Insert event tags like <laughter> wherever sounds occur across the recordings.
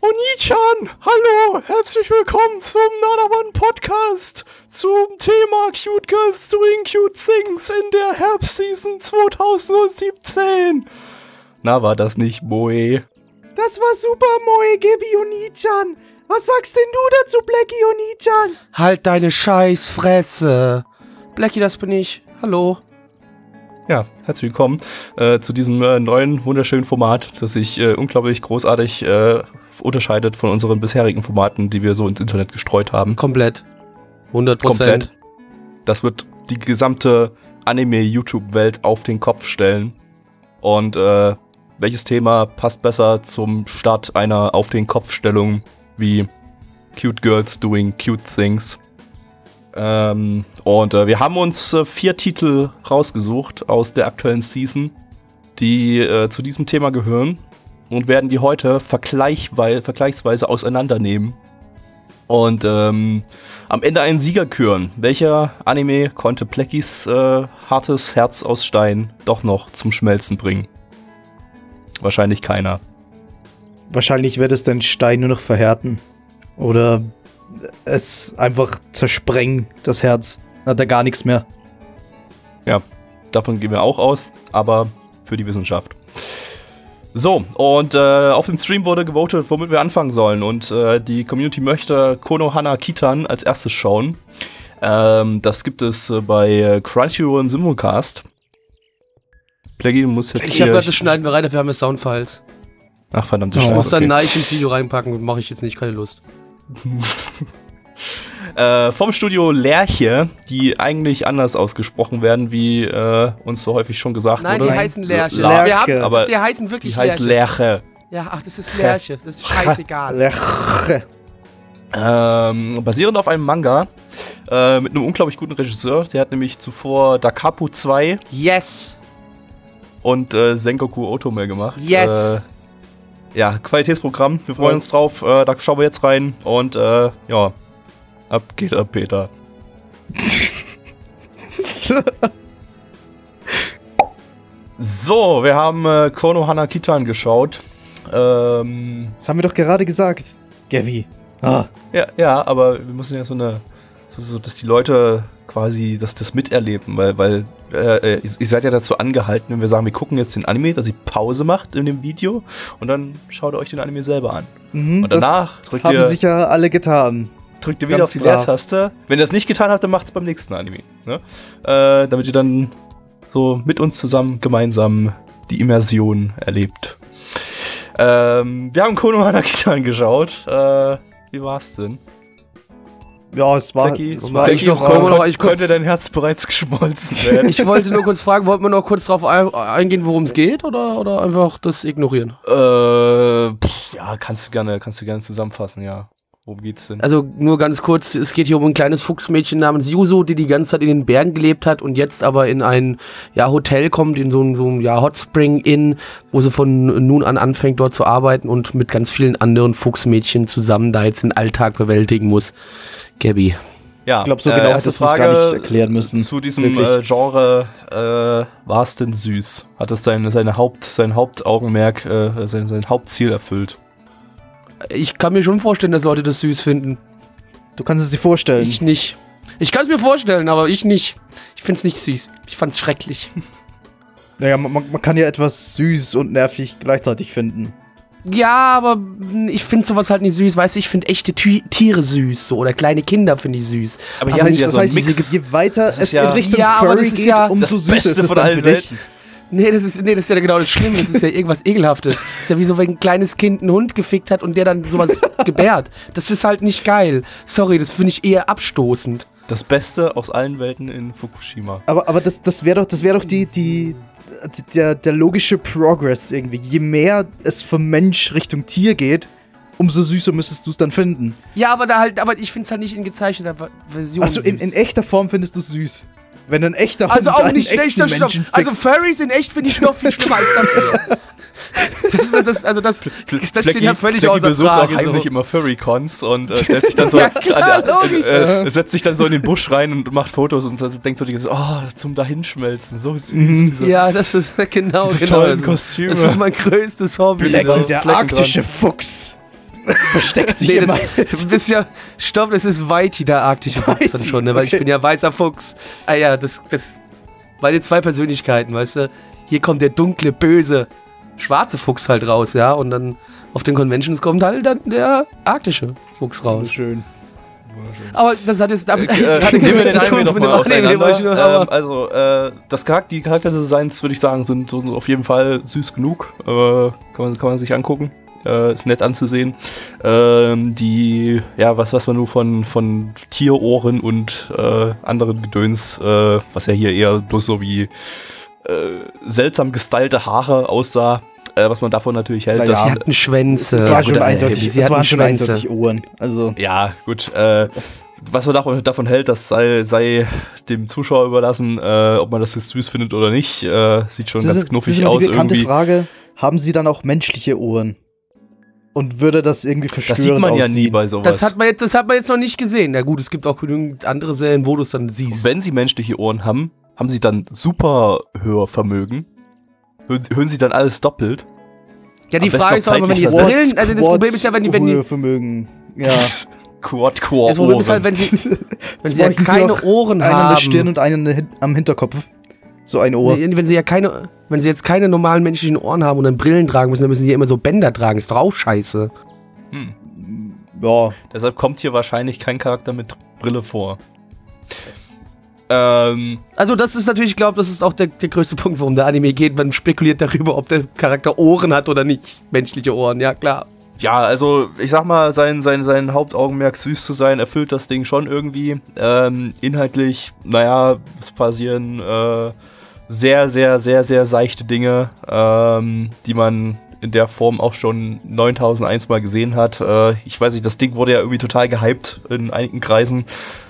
Oni-chan, hallo, herzlich willkommen zum Nanaman Podcast zum Thema Cute Girls Doing Cute Things in der Herbstseason 2017. Na, war das nicht Moe? Das war super, Moe, Gebi Oni-chan. Was sagst denn du dazu, Blackie Oni-chan? Halt deine Scheißfresse. Blackie, das bin ich. Hallo. Ja, herzlich willkommen äh, zu diesem äh, neuen, wunderschönen Format, das sich äh, unglaublich großartig äh, unterscheidet von unseren bisherigen Formaten, die wir so ins Internet gestreut haben. Komplett. 100 Komplett. Das wird die gesamte Anime-YouTube-Welt auf den Kopf stellen. Und äh, welches Thema passt besser zum Start einer Auf den Kopf-Stellung wie Cute Girls Doing Cute Things? Ähm, und äh, wir haben uns äh, vier Titel rausgesucht aus der aktuellen Season, die äh, zu diesem Thema gehören und werden die heute vergleichsweise auseinandernehmen. Und ähm, am Ende einen Sieger küren. Welcher Anime konnte Pleckis äh, hartes Herz aus Stein doch noch zum Schmelzen bringen? Wahrscheinlich keiner. Wahrscheinlich wird es den Stein nur noch verhärten. Oder es einfach zersprengen, das Herz. Dann hat er gar nichts mehr. Ja, davon gehen wir auch aus, aber für die Wissenschaft. So, und äh, auf dem Stream wurde gewotet, womit wir anfangen sollen. Und äh, die Community möchte Konohana Kitan als erstes schauen. Ähm, das gibt es äh, bei äh, Crunchyroll im Simulcast. Plaggy, du musst jetzt Ich hier... hab grad, das schneiden wir rein, dafür haben wir Soundfiles. Ach, verdammte Ich Scheiße. muss dann okay. Nike ins Video reinpacken, mache ich jetzt nicht, keine Lust. Äh, vom Studio Lerche, die eigentlich anders ausgesprochen werden, wie äh, uns so häufig schon gesagt Nein, wurde. die heißen Lerche. La- Wir haben, aber die heißen wirklich die heißt Lerche. Lerche. Ja, ach, das ist Lerche. Das ist scheißegal. <laughs> Lech. Ähm, basierend auf einem Manga äh, mit einem unglaublich guten Regisseur. Der hat nämlich zuvor Dakapu 2 Yes. und äh, Sengoku Otome gemacht. Yes. Äh, ja, Qualitätsprogramm. Wir freuen uns drauf. Äh, da schauen wir jetzt rein. Und äh, ja, ab geht ab, Peter. <laughs> So, wir haben äh, Konohana Kitan geschaut. Ähm, Das haben wir doch gerade gesagt, Gavi. Ah, Ja, ja, aber wir müssen ja so eine, so, so dass die Leute quasi das, das miterleben, weil, weil äh, äh, ihr, ihr seid ja dazu angehalten, wenn wir sagen, wir gucken jetzt den Anime, dass ihr Pause macht in dem Video und dann schaut ihr euch den Anime selber an. mhm, Und danach drückt haben ihr- sicher alle getan. Drückt ihr wieder Ganz auf die brav. Leertaste. Wenn ihr das nicht getan habt, dann macht's beim nächsten Anime. Ne? Äh, damit ihr dann so mit uns zusammen gemeinsam die Immersion erlebt. Ähm, wir haben Konohana Kitan geschaut. Äh, wie war's denn? Ja, es war, Becky, es war echt noch- noch- ich kurz- könnte dein Herz bereits geschmolzen <laughs> werden? Ich wollte nur kurz fragen, wollten wir noch kurz drauf ein- eingehen, worum es geht oder, oder einfach das ignorieren? äh, pff, ja, kannst du gerne, kannst du gerne zusammenfassen, ja. Worum geht's denn? Also nur ganz kurz, es geht hier um ein kleines Fuchsmädchen namens Yuso, die die ganze Zeit in den Bergen gelebt hat und jetzt aber in ein ja, Hotel kommt, in so ein, so ein ja, Hot Spring Inn, wo sie von nun an anfängt dort zu arbeiten und mit ganz vielen anderen Fuchsmädchen zusammen da jetzt den Alltag bewältigen muss. Gabby. ja, ich glaube, so genau hättest du es gar nicht erklären müssen. Zu diesem äh, Genre äh, war es denn süß? Hat es sein, seine Haupt, sein Hauptaugenmerk, äh, sein, sein Hauptziel erfüllt? Ich kann mir schon vorstellen, dass Leute das süß finden. Du kannst es dir vorstellen. Ich nicht. Ich kann es mir vorstellen, aber ich nicht. Ich find's nicht süß. Ich fand's schrecklich. <laughs> naja, man, man kann ja etwas süß und nervig gleichzeitig finden. Ja, aber ich finde sowas halt nicht süß. Weißt du, ich finde echte Tü Tiere süß. So, oder kleine Kinder finde ich süß. Aber Das heißt, das heißt, je weiter Das ist es ja- in Richtung Ja, aber das Furry ist geht, ja umso das süßer Beste ist es von dann allen für dich. Welten. Nee, das ist, nee, das ist ja genau das Schlimme. Das ist ja irgendwas Ekelhaftes. Das ist ja wie so, wenn ein kleines Kind einen Hund gefickt hat und der dann sowas <laughs> gebärt. Das ist halt nicht geil. Sorry, das finde ich eher abstoßend. Das Beste aus allen Welten in Fukushima. Aber, aber das, das wäre doch, das wär doch die, die, der, der logische Progress irgendwie. Je mehr es vom Mensch Richtung Tier geht, umso süßer müsstest du es dann finden. Ja, aber da halt, aber ich finde es halt nicht in gezeichneter Version. Achso, in, in echter Form findest du es süß. Wenn ein echter Also Hund auch einen nicht in echten echter Stoff. Menschen Also. Furries in echt finde ich noch viel schlimmer als <laughs> das. Das, ist- das, also das, das steht ja völlig Blackie außer besucht Frage. auch heimlich so. immer Furry-Cons und äh, <laughs> stellt sich dann so Ja, klar, logisch. äh, äh, setzt sich dann so in den Busch rein und macht Fotos und so, denkt so die ganze Zeit, oh, zum Dahinschmelzen, so süß. Mhm. Diese, Ja, das ist <laughs> genau, diese genau. tollen das ist- Kostüme. Das ist mein größtes Hobby. Blackie, Blackie, der Flecken arktische Fuchs. versteckt sich Nee, immer. <laughs> das, das bist ja, stopp, das ist Whitey, der arktische Fuchs dann schon, ne? weil okay. ich bin ja weißer Fuchs. Ah ja, das, das, meine zwei Persönlichkeiten, weißt du? Hier kommt der dunkle, böse, schwarze Fuchs halt raus, ja, und dann auf den Conventions kommt halt dann der arktische Fuchs raus. Schön. Aber das hat jetzt damit Äh, <laughs> hat nehmen wir den Anime noch mit dem mal Anime, den wollte ich nur- auseinander. Ähm, aber- also, äh, das Charakter, die Charakterdesigns, würde ich sagen, sind auf jeden Fall süß genug. Äh, kann, man, kann man sich angucken. Äh, ist nett anzusehen. Ähm, die, ja, was, was man nur von, von Tierohren und äh, anderen Gedöns, äh, was ja hier eher bloß so wie äh, seltsam gestylte Haare aussah, äh, was man davon natürlich hält. Naja. dass- Sie hatten Schwänze. Es war schon äh, eindeutig, sie hatten waren schon eindeutig Ohren. Also, Ja, gut. Äh, was man davon, davon hält, das sei, sei dem Zuschauer überlassen, äh, ob man das jetzt süß findet oder nicht. Äh, sieht schon das ganz ist, knuffig das aus die bekannte irgendwie. Frage, haben sie dann auch menschliche Ohren? Und würde das irgendwie verstörend Das sieht man ja nie aussehen? bei sowas. Das hat, man jetzt, das hat man jetzt noch nicht gesehen. Na gut, es gibt auch genügend andere Serien, wo du es dann Und siehst. wenn sie menschliche Ohren haben, haben sie dann super Hörvermögen. Hören, hören sie dann alles doppelt? Ja, die Frage ist immer, wenn die jetzt Brillen, also das Problem ist ja, wenn die, wenn die, Vermögen. Ja. <laughs> Quad Core das Problem ist halt, Ohren. wenn sie, <laughs> wenn sie ja bräuchten sie keine noch Ohren einen an haben. der Stirn und einen am Hinterkopf. So ein Ohr. Nee, wenn sie ja keine, wenn sie jetzt keine normalen menschlichen Ohren haben und dann Brillen tragen müssen, dann müssen die ja immer so Bänder tragen. Ist doch auch scheiße. Hm. Ja, Deshalb kommt hier wahrscheinlich kein Charakter mit Brille vor. Ähm, Also das ist natürlich, ich glaube, das ist auch der, der größte <laughs> Punkt, warum der Anime geht. Man spekuliert darüber, ob der Charakter Ohren hat oder nicht. Menschliche Ohren, ja klar. ja, also ich sag mal, sein, sein, sein Hauptaugenmerk süß zu sein, erfüllt das Ding schon irgendwie. Ähm, inhaltlich, naja, es passieren äh, sehr, sehr, sehr, sehr seichte Dinge, ähm, die man in der Form auch schon 9001 Mal gesehen hat. Äh, ich weiß nicht, das Ding wurde ja irgendwie total gehypt in einigen Kreisen.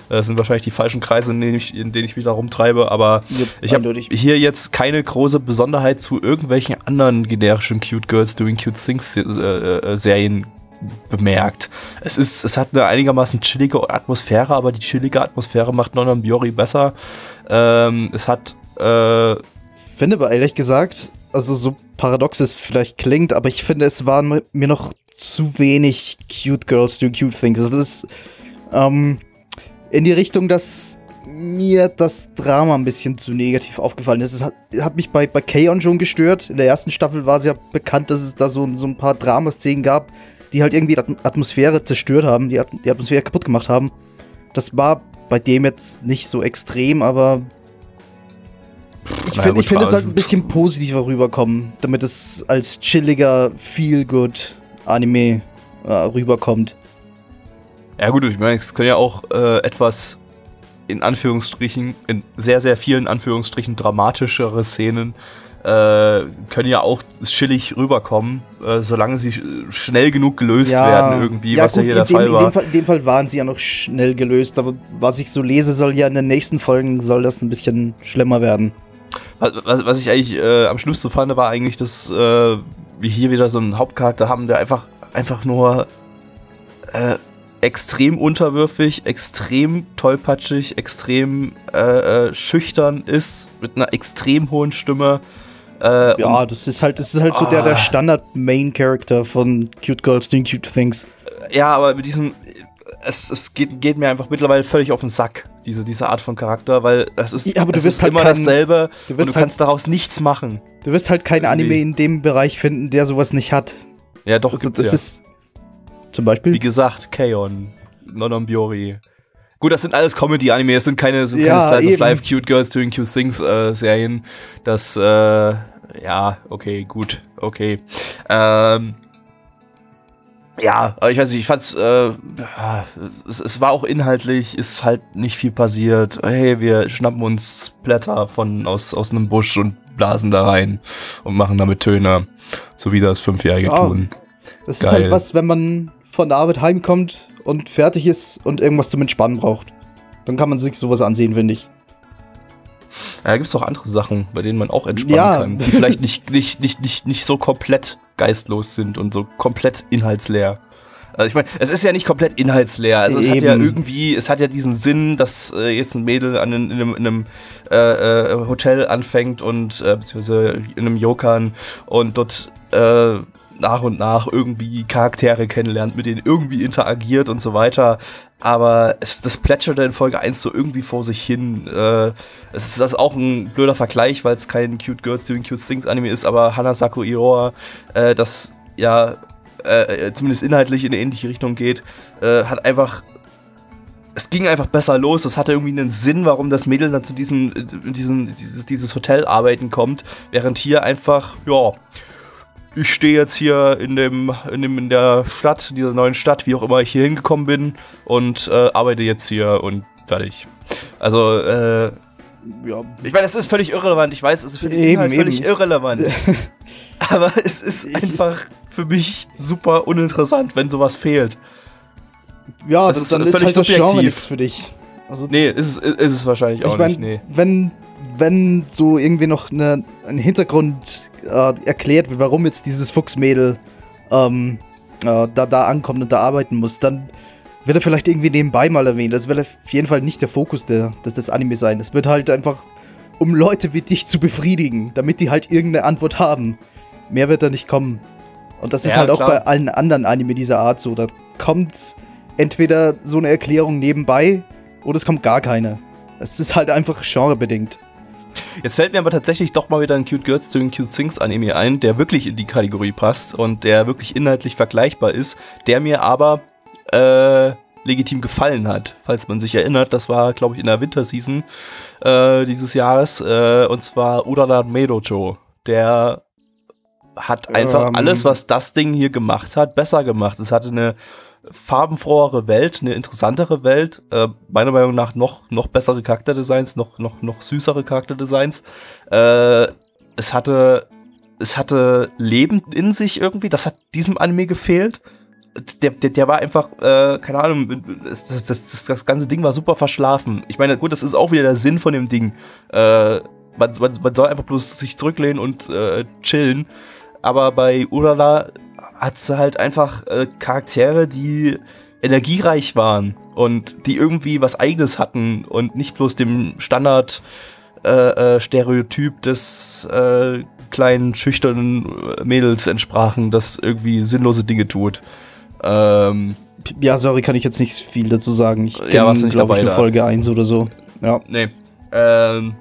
Das sind wahrscheinlich die falschen Kreise, in denen ich, in denen ich mich da rumtreibe, aber Yep, ich habe hier jetzt keine große Besonderheit zu irgendwelchen anderen generischen Cute Girls Doing Cute Things äh, äh, Serien bemerkt. Es ist, es hat eine einigermaßen chillige Atmosphäre, aber die chillige Atmosphäre macht Nonon Biori besser. Ähm, es hat äh, finde aber ehrlich gesagt, also so paradox es vielleicht klingt, aber ich finde, es waren mir noch zu wenig cute girls do cute things. Also das ist ähm, in die Richtung, dass mir das Drama ein bisschen zu negativ aufgefallen ist. Es hat, hat mich bei, bei K-On! schon gestört. In der ersten Staffel war es ja bekannt, dass es da so, so ein paar Dramaszenen gab, die halt irgendwie die Atm- Atmosphäre zerstört haben, die, At die Atmosphäre kaputt gemacht haben. Das war bei dem jetzt nicht so extrem, aber ich finde, es war- sollte ein bisschen positiver rüberkommen, damit es als chilliger, feel-good Anime äh, rüberkommt. Ja gut, ich meine, es können ja auch äh, etwas in Anführungsstrichen, in sehr, sehr vielen Anführungsstrichen dramatischere Szenen äh, können ja auch chillig rüberkommen, äh, solange sie sch- schnell genug gelöst werden irgendwie, was ja hier in, der dem, Fall in, war. dem Fall, in dem Fall waren sie ja noch schnell gelöst, aber was ich so lese, soll ja in den nächsten Folgen soll das ein bisschen schlimmer werden. Was, was, was ich eigentlich äh, am schlimmsten fand, war eigentlich, dass äh, wir hier wieder so einen Hauptcharakter haben, der einfach, einfach nur äh, extrem unterwürfig, extrem tollpatschig, extrem äh, äh, schüchtern ist, mit einer extrem hohen Stimme. Äh, Ja, das ist halt, das ist halt so der, der Ah. Standard-Main-Character von Cute Girls Doing Cute Things. ja, aber mit diesem, es, es geht, geht mir einfach mittlerweile völlig auf den Sack, diese, diese Art von Charakter, weil es ist, Ja, aber du wirst halt immer kein- dasselbe Du und du halt, kannst daraus nichts machen. du wirst halt kein Anime in dem Bereich finden, der sowas nicht hat. Ja, doch, Also, gibt's das ja. ist zum Beispiel. Wie gesagt, Kaon, Nonon Biori. Gut, das sind alles Comedy-Anime, das sind keine, sind Ja, keine Slice eben. of Life, Cute Girls Doing Cute Things äh, Serien. Das, äh, ja, okay, gut, okay. Ähm, ja, aber ich weiß nicht, ich fand's, äh, es, es war auch inhaltlich, ist halt nicht viel passiert. Hey, wir schnappen uns Blätter von, aus, aus einem Busch und blasen da rein und machen damit Töne. So wie das Fünfjährige Ja. tun. Das ist Geil. halt was, wenn man von der Arbeit heimkommt und fertig ist und irgendwas zum Entspannen braucht. Dann kann man sich sowas ansehen, finde ich. Ja, da gibt es auch andere Sachen, bei denen man auch entspannen Ja. kann, die vielleicht nicht, nicht, nicht, nicht, nicht so komplett geistlos sind und so komplett inhaltsleer. Also ich meine, es ist ja nicht komplett inhaltsleer. Also es hat ja Eben. irgendwie, es hat ja diesen Sinn, dass äh, jetzt ein Mädel an, in einem, in einem äh, äh, Hotel anfängt und äh, beziehungsweise in einem Yokan und dort äh, nach und nach irgendwie Charaktere kennenlernt, mit denen irgendwie interagiert und so weiter. Aber es, das plätscherte in Folge 1 so irgendwie vor sich hin. Äh, es ist das auch ein blöder Vergleich, weil es kein Cute Girls Doing Cute Things Anime ist, aber Hanasaku Iroha, äh, das ja äh, zumindest inhaltlich in eine ähnliche Richtung geht, äh, hat einfach es ging einfach besser los. Es hatte irgendwie einen Sinn, warum das Mädel dann zu diesem, diesem dieses, dieses Hotel arbeiten kommt, während hier einfach, ja, ich stehe jetzt hier in dem, in dem, in der Stadt, dieser neuen Stadt, wie auch immer ich hier hingekommen bin und äh, arbeite jetzt hier und fertig. Also, äh, ja. Ich meine, es ist völlig irrelevant. Ich weiß, es ist für den eben, völlig eben. irrelevant. <laughs> Aber es ist einfach für mich super uninteressant, wenn sowas fehlt. Ja, das, das ist dann ist halt subjektiv. das Genre nichts für dich. Also, nee, ist, ist, es wahrscheinlich auch mein, nicht. Nee. Wenn, wenn so irgendwie noch eine, ein Hintergrund äh, erklärt wird, warum jetzt dieses Fuchsmädel ähm, äh, da, da ankommt und da arbeiten muss, dann wird er vielleicht irgendwie nebenbei mal erwähnt. Das wird auf jeden Fall nicht der Fokus der, des, des Anime sein. Es wird halt einfach, um Leute wie dich zu befriedigen, damit die halt irgendeine Antwort haben. Mehr wird da nicht kommen. Und das ist ja, halt auch bei allen anderen Anime dieser Art so. Da kommt entweder so eine Erklärung nebenbei oder es kommt gar keine. Es ist halt einfach genrebedingt. Jetzt fällt mir aber tatsächlich doch mal wieder ein Cute Girls Doing Cute Things Anime ein, der wirklich in die Kategorie passt und der wirklich inhaltlich vergleichbar ist, der mir aber äh, legitim gefallen hat. Falls man sich erinnert, das war, glaube ich, in der Winterseason äh, dieses Jahres äh, und zwar Urara Meidojo. Der hat einfach ähm. alles, was das Ding hier gemacht hat, besser gemacht. Es hatte eine farbenfrohere Welt, eine interessantere Welt, äh, meiner Meinung nach noch, noch bessere Charakterdesigns, noch, noch, noch süßere Charakterdesigns. Äh, es hatte, es hatte Leben in sich irgendwie, das hat diesem Anime gefehlt. Der, der, der war einfach, äh, keine Ahnung, das, das, das, das ganze Ding war super verschlafen. Ich meine, gut, das ist auch wieder der Sinn von dem Ding. Äh, man, man, man soll einfach bloß sich zurücklehnen und äh, chillen. Aber bei Urala hat sie halt einfach äh, Charaktere, die energiereich waren und die irgendwie was eigenes hatten und nicht bloß dem Standard äh, äh, Stereotyp des äh, kleinen schüchternen Mädels entsprachen, das irgendwie sinnlose Dinge tut. Ähm, ja, sorry, kann ich jetzt nicht viel dazu sagen. Ich kenne, ja, nicht dabei, ich, Folge 1 oder so. Ja. Nee. Ähm,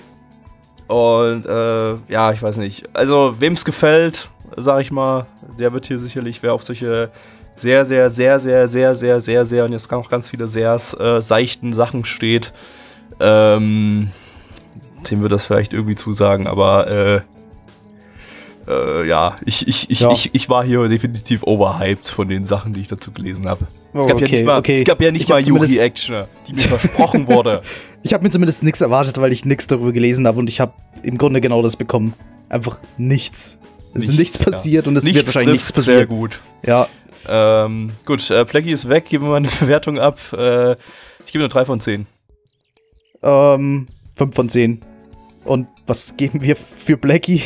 und äh, ja, ich weiß nicht. Also, wem es gefällt, sag ich mal. Der wird hier sicherlich, wer auf solche sehr, sehr, sehr, sehr, sehr, sehr, sehr, sehr, und jetzt kann auch ganz viele sehr äh, seichten Sachen steht, ähm, dem wird das vielleicht irgendwie zusagen, aber äh, äh, ja, ich, ich, ich, ja. Ich, ich war hier definitiv overhyped von den Sachen, die ich dazu gelesen habe. Oh, es gab okay, ja nicht mal, okay. es gab ja nicht mal Yuki Action, die mir versprochen wurde. <laughs> Ich habe mir zumindest nichts erwartet, weil ich nichts darüber gelesen habe und ich habe im Grunde genau das bekommen. Einfach nichts. Es ist nichts passiert ja. und es nichts wird wahrscheinlich nichts passieren. Sehr gut. Ja. Ähm, gut, äh, Plaggy ist weg, geben wir mal eine <laughs> Bewertung ab. Äh, ich gebe eine 3 von 10. Ähm, 5 von 10. Und was geben wir für Blackie?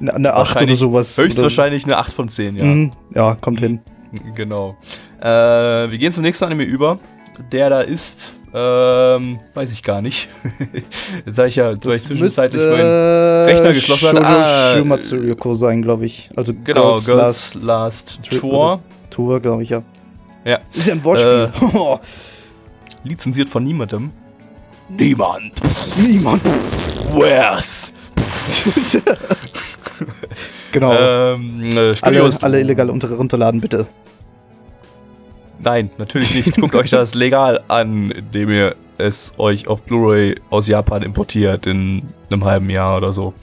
Eine, eine 8 oder sowas. Höchstwahrscheinlich eine 8 von 10, ja. Mhm, ja, kommt hin. Genau. Äh, wir gehen zum nächsten Anime über. Der da ist ähm, weiß ich gar nicht. <laughs> Jetzt sag ich ja, weil ich zwischenzeitlich meinen Rechner geschlossen habe. Ah, Shumatsuriko sein, glaube ich. Also genau, Girls, Girls Last, Last Tour. Tour, glaube ich, ja. Ja. Ist ja ein Wortspiel. Äh, <laughs> lizenziert von niemandem. Niemand. Niemand. Where's? <laughs> genau. Ähm, äh, alle, alle illegal runterladen, bitte. Nein, natürlich nicht. Guckt euch das legal an, indem ihr es euch auf Blu-ray aus Japan importiert in einem halben Jahr oder so.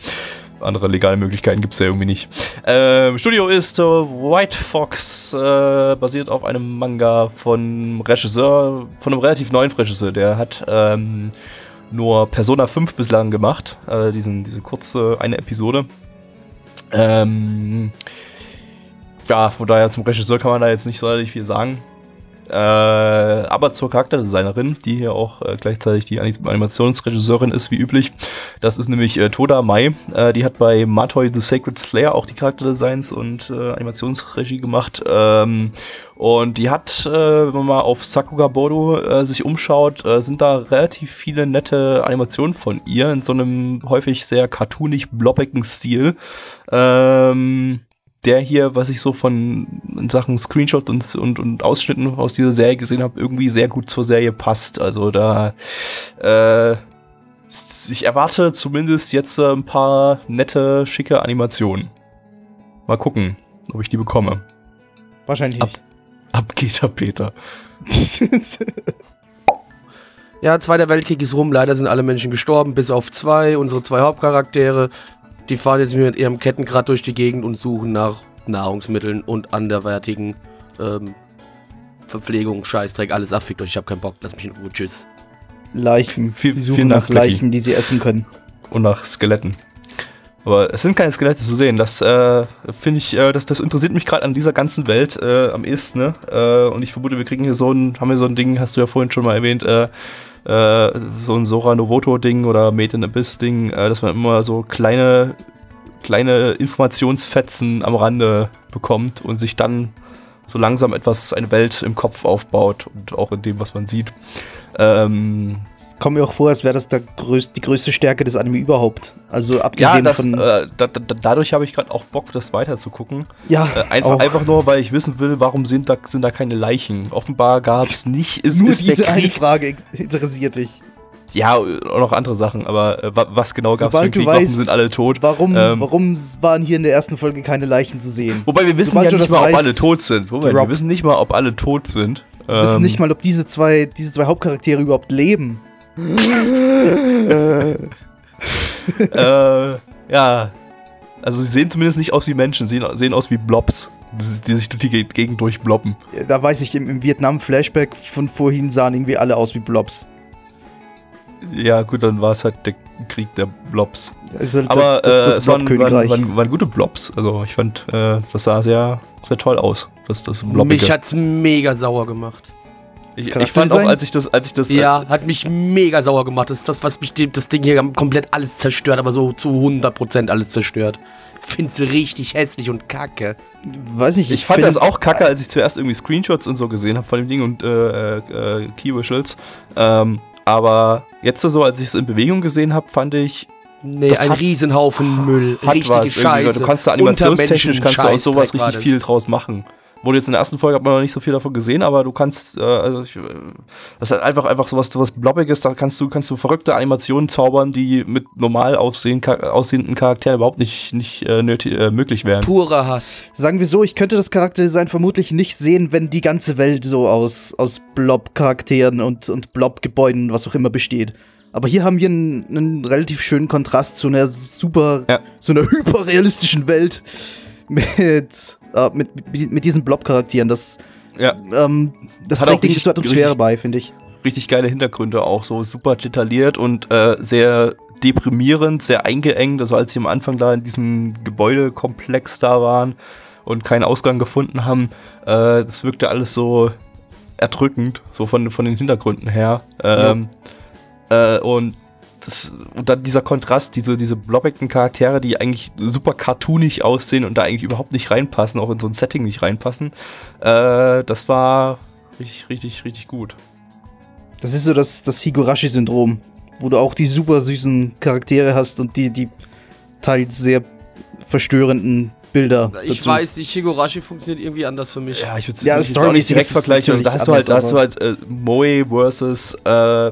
Andere legale Möglichkeiten gibt es ja irgendwie nicht. Ähm, Studio ist äh, White Fox, äh, basiert auf einem Manga von Regisseur, von einem relativ neuen Regisseur. Der hat ähm, nur Persona 5 bislang gemacht, äh, diesen, diese kurze eine Episode. Ähm, ja, von daher zum Regisseur kann man da jetzt nicht so viel sagen. Äh, aber zur Charakterdesignerin, die hier auch äh, gleichzeitig die Animationsregisseurin ist, wie üblich. Das ist nämlich äh, Toda Mai. Äh, die hat bei Matoi The Sacred Slayer auch die Charakterdesigns und äh, Animationsregie gemacht. Ähm, und die hat, äh, wenn man mal auf Sakuga Bodo sich umschaut, sind da relativ viele nette Animationen von ihr in so einem häufig sehr cartoonig blobbigen Stil. Ähm, der hier, was ich so von in Sachen Screenshots und, und, und Ausschnitten aus dieser Serie gesehen habe, irgendwie sehr gut zur Serie passt. Also da äh, ich erwarte zumindest jetzt äh, ein paar nette, schicke Animationen. Mal gucken, ob ich die bekomme. Wahrscheinlich Ab, ab geht er, Peter. nicht. <laughs> Ja, Zweiter Weltkrieg ist rum. Leider sind alle Menschen gestorben, bis auf zwei, unsere zwei Hauptcharaktere. Die fahren jetzt mit ihrem Kettengrad durch die Gegend und suchen nach Nahrungsmitteln und anderwertigen ähm, Verpflegung, Scheißdreck, alles abfickt euch. Ich hab keinen Bock. Lass mich in Ruhe. Tschüss. Leichen. Sie suchen nach Leichen, die sie essen können. Und nach Skeletten. Aber es sind keine Skelette zu sehen. Das äh, finde ich, äh, das, das interessiert mich gerade an dieser ganzen Welt äh, am ehesten. Ne? Äh, und ich vermute, wir kriegen hier so ein, haben wir so ein Ding, hast du ja vorhin schon mal erwähnt, äh, äh, so ein Sora Novoto-Ding oder Made in Abyss-Ding, äh, dass man immer so kleine, kleine Informationsfetzen am Rande bekommt und sich dann so langsam etwas, eine Welt im Kopf aufbaut und auch in dem, was man sieht. Ähm, Es kommt mir auch vor, als wäre das größ die größte Stärke des Anime überhaupt. Also ja, abgesehen das, von. äh, da, da, dadurch habe ich gerade auch Bock, das weiter zu gucken. ja, Äh, einfach, auch. einfach nur, weil ich wissen will, warum sind da, sind da keine Leichen. Offenbar gab es nicht, ist, Nur ist diese eine. Frage interessiert dich. Ja, auch noch andere Sachen, aber äh, wa- was genau gab es für einen Krieg? Warum weißt, sind alle tot? Warum, Ähm. warum waren hier in der ersten Folge keine Leichen zu sehen? Wobei wir wissen Sobald ja nicht mal, ob weißt, alle tot sind. Moment, drop. wir wissen nicht mal, ob alle tot sind. Wir wissen Ähm, nicht mal, ob diese zwei, diese zwei Hauptcharaktere überhaupt leben. <laughs> äh, ja. Also sie sehen zumindest nicht aus wie Menschen, sehen, sehen aus wie Blobs, die, sich durch die Ge- Gegend durchbloppen. Da weiß ich, im, im Vietnam-Flashback von vorhin sahen irgendwie alle aus wie Blobs. Ja, gut, dann war es halt der Krieg der Blobs. Halt Aber das, äh, das es waren, waren, waren, waren gute Blobs. Also ich fand, äh, das sah sehr, sehr toll aus. Das, das Blobbige. Mich hat's mega sauer gemacht. ich, ich fand auch, als ich das, als ich das, Ja, hat mich mega sauer gemacht. Das ist das, was mich dem- das Ding hier komplett alles zerstört, aber so zu 100% alles zerstört. Find's richtig hässlich und kacke. Weiß nicht, ich, fand find- das auch kacke, als ich zuerst irgendwie Screenshots und so gesehen habe von dem Ding und äh, äh, Key Visuals. Ähm, aber jetzt so, als ich es in Bewegung gesehen habe, fand ich, Nee, Das ein hat- Riesenhaufen Müll. hat richtige was Scheiße. Du kannst da animationstechnisch kannst du aus sowas richtig viel draus machen. Wurde jetzt in der ersten Folge hat man noch nicht so viel davon gesehen, aber du kannst, äh, also ich, äh, das ist halt einfach einfach sowas, sowas Blobbiges, da kannst du, kannst du verrückte Animationen zaubern, die mit normal aussehen, aussehenden Charakteren überhaupt nicht, nicht äh, nötig, äh, möglich wären. Purer Hass. Sagen wir so, ich könnte das Charakterdesign vermutlich nicht sehen, wenn die ganze Welt so aus, aus Blob-Charakteren und, und Blob-Gebäuden, was auch immer besteht. Aber hier haben wir einen, einen relativ schönen Kontrast zu einer super, Ja. so einer <laughs> hyperrealistischen Welt mit, äh, mit, mit, mit diesen Blob-Charakteren. Das, Ja, ähm, das Hat trägt richtig- zur Atmosphäre bei, finde ich. richtig geile Hintergründe auch, so super detailliert und äh, sehr deprimierend, sehr eingeengt. Also als sie am Anfang da in diesem Gebäudekomplex da waren und keinen Ausgang gefunden haben, äh, das wirkte alles so erdrückend, so von, von den Hintergründen her. Ähm, äh, und das, und dann dieser Kontrast, diese, diese blobbigen Charaktere, die eigentlich super cartoonig aussehen und da eigentlich überhaupt nicht reinpassen, auch in so ein Setting nicht reinpassen, äh, das war richtig, richtig, richtig gut. Das ist so das, das Higurashi-Syndrom, wo du auch die super süßen Charaktere hast und die, die teils sehr verstörenden Bilder. Ich dazu. weiß nicht, Higurashi funktioniert irgendwie anders für mich. Ja, ich würde Ja, es direkt vergleichen. Da hast du halt, da hast du halt äh, Moe versus äh,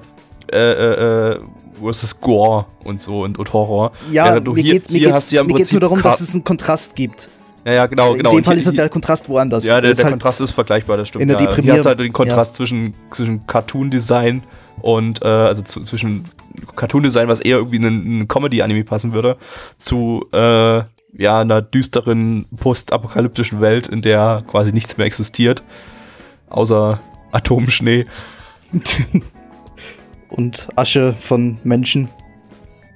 äh, äh, äh, versus Gore und so und, und Horror. Ja, Während du mir hast du ja nur darum, dass es einen Kontrast gibt. Ja, ja, genau, genau. In dem Fall hier- ist halt der Kontrast woanders. ja, der, der halt, Kontrast ist vergleichbar, das stimmt. in der ja. Hier hast du halt den Kontrast zwischen, zwischen Cartoon-Design und, äh, also zu, zwischen Cartoon-Design, was eher irgendwie in einen Comedy-Anime passen würde, zu, äh, ja, einer düsteren, postapokalyptischen Welt, in der quasi nichts mehr existiert. Außer Atomschnee. <laughs> und Asche von Menschen.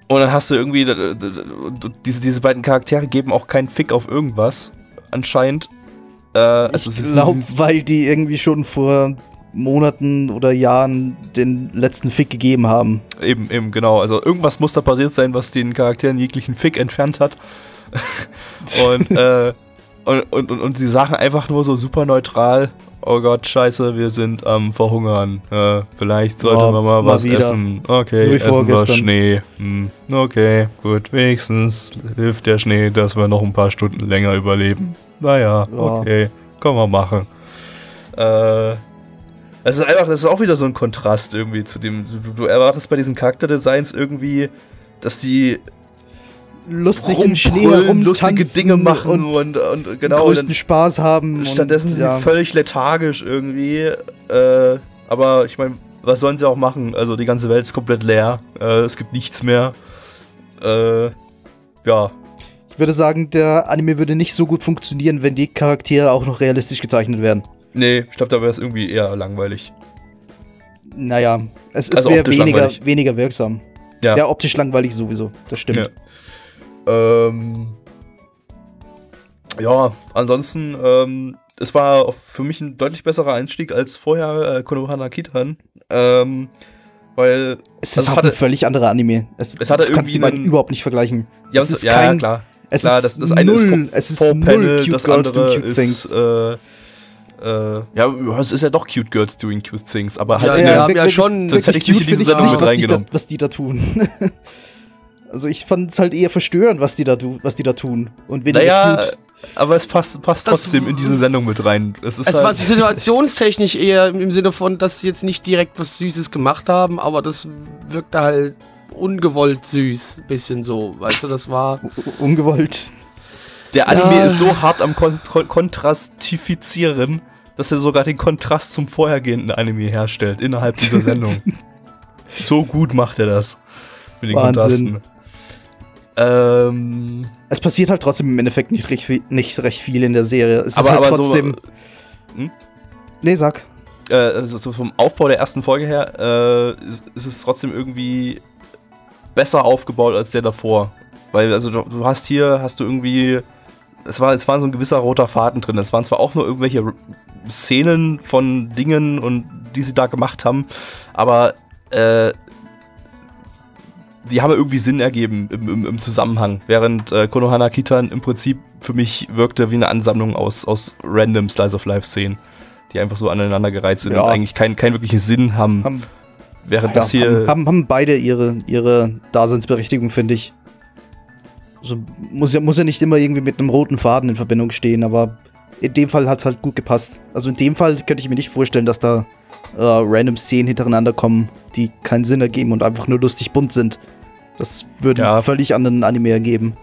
Und dann hast du irgendwie, diese, diese beiden Charaktere geben auch keinen Fick auf irgendwas, anscheinend. Äh, also ich glaube, weil die irgendwie schon vor Monaten oder Jahren den letzten Fick gegeben haben. Eben, eben, genau. Also irgendwas muss da passiert sein, was den Charakteren jeglichen Fick entfernt hat. <laughs> Und <laughs> äh, Und, und, und, und sie sagen einfach nur so super neutral, oh Gott, scheiße, wir sind am Verhungern. Äh, vielleicht sollten Ja, wir mal mal was wieder. essen. Okay, So essen wir. Schnee. Hm, okay, gut, wenigstens hilft der Schnee, dass wir noch ein paar Stunden länger überleben. Naja, Ja. okay, können wir machen. Äh, es ist einfach, das ist auch wieder so ein Kontrast irgendwie zu dem, du, du erwartest bei diesen Charakterdesigns irgendwie, dass die Lustig im Schnee rumbrüllen, herum lustige Dinge machen und, und, und, den genau. größten Spaß haben. Stattdessen und, sind ja. sie völlig lethargisch irgendwie. Äh, aber ich meine, was sollen sie auch machen? Also die ganze Welt ist komplett leer. Äh, es gibt nichts mehr. Äh, ja. Ich würde sagen, der Anime würde nicht so gut funktionieren, wenn die Charaktere auch noch realistisch gezeichnet werden. Nee, ich glaube, da wäre es irgendwie eher langweilig. Naja, es, es Also wäre weniger, langweilig. weniger wirksam. Ja. Ja. optisch langweilig sowieso. Das stimmt. Ja. Ähm, ja, ansonsten, ähm, es war für mich ein deutlich besserer Einstieg als vorher äh, Konohana Kitan. Ähm, weil Es Also ist es auch hatte- ein völlig anderer Anime. Es, Es hatte du kannst irgendwie die beiden überhaupt nicht vergleichen. Ja, es ist ja, kein, ja, klar. Es klar, ist das, das eine null, ist es ist Four null Panel, Cute das Girls andere doing cute ist, things. äh, äh, ja, es ist ja doch Cute Girls doing cute things, aber halt Ja, wir der- haben ja schon- Sonst hätte ich nicht in cute diese Sendung mit was die, da, reingenommen. was die da tun. <laughs> also ich fand es halt eher verstörend, was die da, was die da tun. Und weniger naja, cute. aber es passt, passt Das- trotzdem in diese Sendung mit rein. Es ist Es halt, war situationstechnisch eher im Sinne von, dass sie jetzt nicht direkt was Süßes gemacht haben, aber das wirkte halt ungewollt süß. Bisschen so, weißt du, das war. Ungewollt. der Anime Ja. ist so hart am Kon Kon Kontrastifizieren, dass er sogar den Kontrast zum vorhergehenden Anime herstellt innerhalb dieser <laughs> Sendung. so gut macht er das mit den Wahnsinn. Kontrasten. Ähm, Es passiert halt trotzdem im Endeffekt nicht recht, viel- nicht recht viel in der Serie. Es aber ist halt aber trotzdem. so, hm? Nee, sag. äh, so vom Aufbau der ersten Folge her äh, ist, ist es trotzdem irgendwie besser aufgebaut als der davor. Weil, also du, du hast hier, hast du irgendwie, es war, es war so ein gewisser roter Faden drin. Es waren zwar auch nur irgendwelche Szenen von Dingen und die sie da gemacht haben, aber äh, die haben irgendwie Sinn ergeben im, im, im Zusammenhang. Während äh, Konohana Kitan im Prinzip für mich wirkte wie eine Ansammlung aus, aus random Slice of Life Szenen, die einfach so aneinander gereizt sind Ja. und eigentlich keinen keinen wirklichen Sinn haben. Haben, während ja, das hier. haben, haben, haben beide ihre, ihre Daseinsberechtigung, finde ich. Also muss, ja, muss ja nicht immer irgendwie mit einem roten Faden in Verbindung stehen, aber in dem Fall hat es halt gut gepasst. Also in dem Fall könnte ich mir nicht vorstellen, dass da äh, random Szenen hintereinander kommen, die keinen Sinn ergeben und einfach nur lustig bunt sind. Das würde Ja. einen völlig anderen Anime ergeben.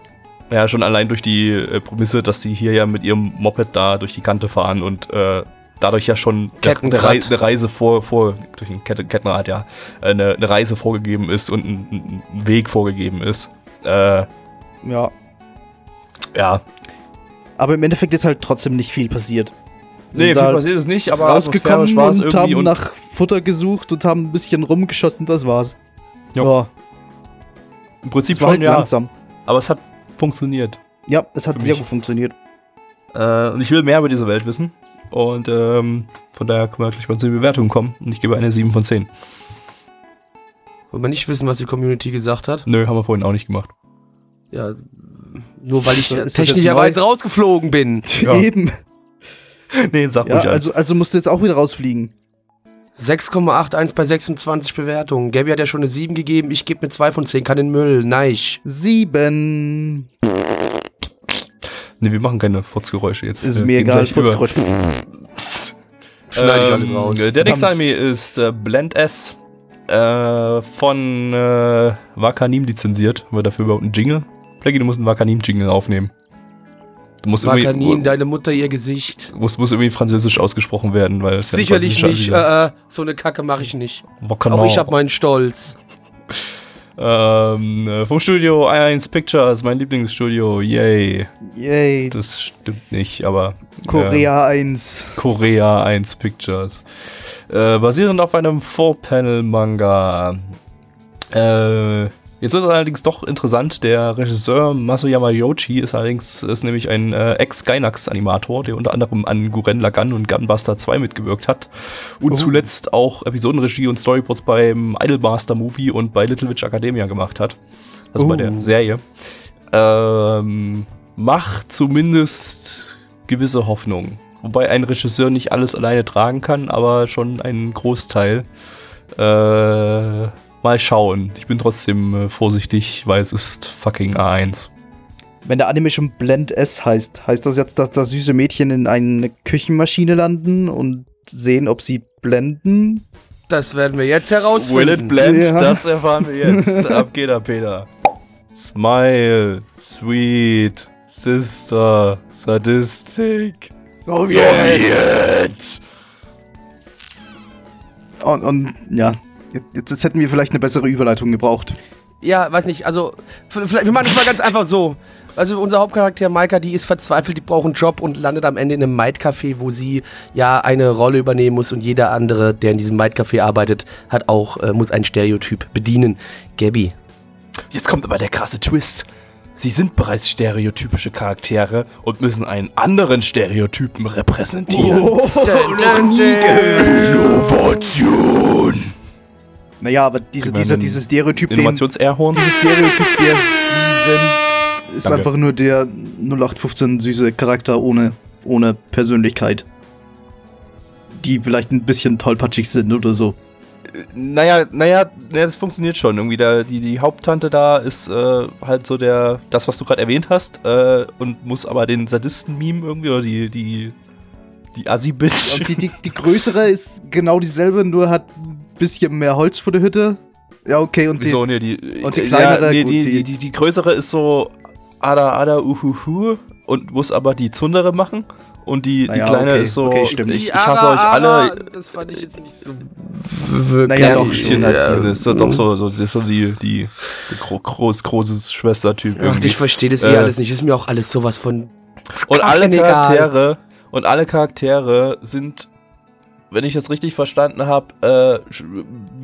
Ja, schon allein durch die äh, Prämisse, dass die hier ja mit ihrem Moped da durch die Kante fahren und äh, dadurch ja schon eine, Rei eine Reise vor, vor durch ein Kette Kettenrad, ja, äh, eine, eine Reise vorgegeben ist und ein, ein Weg vorgegeben ist. Äh, Ja. ja. Aber im Endeffekt ist halt trotzdem nicht viel passiert. Nee, viel passiert ist nicht, aber rausgekommen atmosphärisch war es und irgendwie haben und nach Futter gesucht und haben ein bisschen rumgeschossen, das war's. Jo. Ja, im Prinzip halt schon, ja. langsam. Aber es hat funktioniert. Ja, es hat sehr gut funktioniert. Äh, und ich will mehr über diese Welt wissen. Und ähm, von daher können wir gleich mal zu den Bewertungen kommen. Und ich gebe eine 7 von 10. Wollen wir nicht wissen, was die Community gesagt hat? Nö, haben wir vorhin auch nicht gemacht. Ja, nur weil ich technischerweise rausgeflogen bin. <laughs> Ja. Eben. <laughs> nee, sag Ja, ruhig also, also musst du jetzt auch wieder rausfliegen. 6,81 bei 26 Bewertungen. Gabby hat ja schon eine 7 gegeben. Ich gebe mir 2 von 10. Kann in Müll. Nein. Sieben. Nee, wir machen keine Furzgeräusche jetzt. Ist Wir mir egal. gleich über. Furzgeräusch. Schneide ich Ähm, alles raus. Der nächste. Anime ist äh, Blend S. Äh, von äh, Wakanim lizenziert. Haben wir dafür überhaupt einen Jingle? Plaggy, du musst einen Wakanim-Jingle aufnehmen. Du musst Wakanin, irgendwie, deine Mutter, ihr Gesicht. muss, muss irgendwie französisch ausgesprochen werden, weil es ja ein Sicherlich französischer nicht. Äh, äh, so eine Kacke mache ich nicht. ist. Wakanim. Auch ich habe meinen Stolz. Ähm, äh, vom Studio 1 Pictures, mein Lieblingsstudio, yay. Yay. Das stimmt nicht, aber. Korea 1. Äh, Korea 1 Pictures. Äh, basierend auf einem Four-Panel-Manga. Äh, jetzt ist es allerdings doch interessant, der Regisseur Masuyama Yoshi ist allerdings ist nämlich ein äh, Ex-Gainax-Animator, der unter anderem an Guren Lagann und Gunbuster 2 mitgewirkt hat. Und Oh. zuletzt auch Episodenregie und Storyboards beim Idolmaster Movie und bei Little Witch Academia gemacht hat. Also bei Oh. der Serie. Ähm, macht zumindest gewisse Hoffnung. Wobei ein Regisseur nicht alles alleine tragen kann, aber schon einen Großteil. Äh, mal schauen. Ich bin trotzdem äh, vorsichtig, weil es ist fucking A1. Wenn der Anime schon Blend S heißt, heißt das jetzt, dass da süße Mädchen in eine Küchenmaschine landen und sehen, ob sie blenden? Das werden wir jetzt herausfinden. Will it blend? Ja. Das erfahren wir jetzt. <laughs> Ab geht er, Peter. Smile, sweet, sister, sadistic. Sowjet! Und, und ja, jetzt, jetzt hätten wir vielleicht eine bessere Überleitung gebraucht. Ja, weiß nicht, also vielleicht, wir machen es mal ganz einfach so. Also unser Hauptcharakter Maika, die ist verzweifelt, die braucht einen Job und landet am Ende in einem Maid-Café, wo sie ja eine Rolle übernehmen muss und jeder andere, der in diesem Maid-Café arbeitet, hat auch, äh, muss ein Stereotyp bedienen. Gabby. Jetzt kommt aber der krasse Twist. Sie sind bereits stereotypische Charaktere und müssen einen anderen Stereotypen repräsentieren. Innovation! Naja, aber diese, dieser, dieser Stereotyp, Innovations-Airhorn? dieses Stereotyp, der sie sind, ist Danke. einfach nur der 0815 süße Charakter ohne, ohne Persönlichkeit. Die vielleicht ein bisschen tollpatschig sind oder so. Naja, naja, naja, das funktioniert schon. Irgendwie der, die, die Haupttante da ist äh, halt so der, das, was du gerade erwähnt hast, äh, und muss aber den Sadisten-Meme irgendwie oder die, die, die Assi-Bitch. Die, die, die größere ist genau dieselbe, nur hat bisschen mehr Holz vor der Hütte. Ja, okay, und die, Wieso, nee, die, und die ja, kleinere, nee, gut, die, die- die, die, größere ist so Ada, Ada, Uhuhu und muss aber die Zundere machen. Und die, Naja, die kleine okay, ist so, okay, stimmt. ich, ich hasse euch alle. Das fand ich jetzt nicht so. Naja, Ja, doch, schon, ja. ist so, doch so, so, so die, die, die gro groß, großes Schwestertyp. Ach, irgendwie. ich verstehe das eh Äh, alles nicht. Ist mir auch alles sowas von. Und alle. Charaktere und alle Charaktere sind, wenn ich das richtig verstanden habe, äh,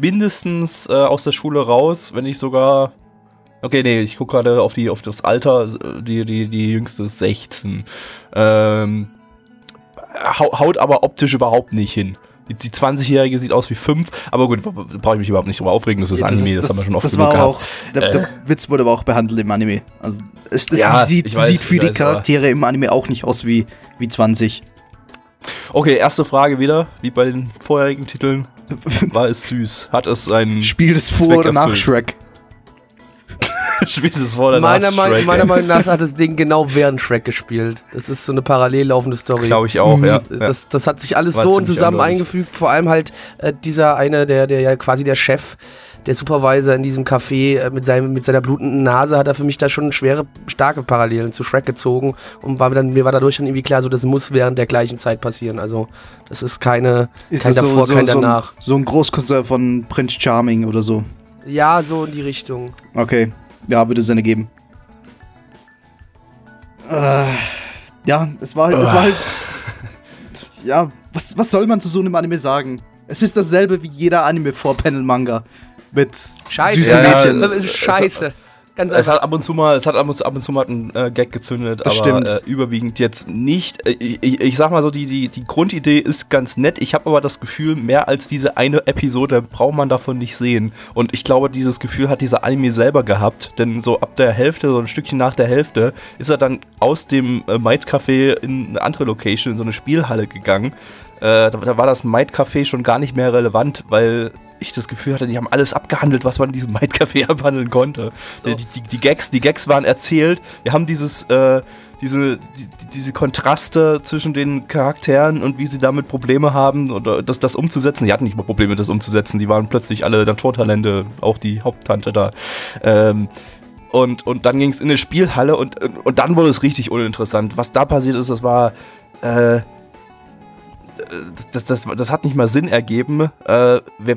mindestens äh, aus der Schule raus, wenn nicht sogar. Okay, nee, ich gucke gerade auf die auf das Alter. Die die die jüngste ist 16. Ähm, hau- haut aber optisch überhaupt nicht hin. Die, die 20-Jährige sieht aus wie 5, aber gut, brauche ich mich überhaupt nicht drüber aufregen, das ist Anime, das, haben wir schon oft das genug war gehabt. auch, der, der Äh. Witz wurde aber auch behandelt im Anime. Also es, das Ja, sieht, ich weiß, sieht für ich die weiß, aber- Charaktere im Anime auch nicht aus wie, wie 20. Okay, erste Frage wieder, wie bei den vorherigen Titeln. <laughs> War es süß? Hat es einen Spielt es vor Zweck <laughs> oder nach erfüllt. Shrek? Spielt es vor oder Meiner, nach Meinung- Shrek, meiner? Meinung nach hat das Ding genau während Shrek gespielt. Das ist so eine parallel laufende Story. Glaube ich auch, ja. ja. Das, das hat sich alles War so zusammen eindeutig. eingefügt. Vor allem halt äh, dieser eine, der, der ja quasi der Chef, der Supervisor in diesem Café äh, mit, seinem, mit seiner blutenden Nase hat er für mich da schon schwere, starke Parallelen zu Shrek gezogen. Und war mir, dann, mir war dadurch dann irgendwie klar, so das muss während der gleichen Zeit passieren. Also das ist keine, Ist kein das so, davor, so, kein so, ein, danach. so ein Großcousin von Prince Charming oder so? Ja, so in die Richtung. Okay, ja, würde Sinn ergeben. Äh, ja, es war halt, es war halt. <laughs> Ja, was, was soll man zu so einem Anime sagen? Es ist dasselbe wie jeder Anime vor Panel Manga. Mit Scheiße. süßen Ja, ja, Mädchen. Äh, Scheiße. Ganz Es hat ab und zu mal, es hat ab und zu, ab und zu mal einen äh, Gag gezündet, Das aber stimmt. äh, überwiegend jetzt nicht. Äh, ich, ich, ich sag mal so, die, die, die Grundidee ist ganz nett. Ich habe aber das Gefühl, mehr als diese eine Episode braucht man davon nicht sehen. Und ich glaube, dieses Gefühl hat dieser Anime selber gehabt, denn so ab der Hälfte, so ein Stückchen nach der Hälfte, ist er dann aus dem äh, Might Café in eine andere Location, in so eine Spielhalle gegangen. Äh, da, da war das Might Café schon gar nicht mehr relevant, weil ich das Gefühl hatte, die haben alles abgehandelt, was man in diesem <laughs> Might Café abhandeln konnte. So. Die, die, die, Gags, die Gags waren erzählt. Wir haben dieses, äh, diese, die, diese Kontraste zwischen den Charakteren und wie sie damit Probleme haben oder das, das umzusetzen. Die hatten nicht mal Probleme, das umzusetzen. Die waren plötzlich alle Naturtalente, auch die Haupttante da. Ähm, und, und dann ging es in eine Spielhalle und, und dann wurde es richtig uninteressant. Was da passiert ist, das war. Äh, das, das, das hat nicht mal Sinn ergeben. Äh, wir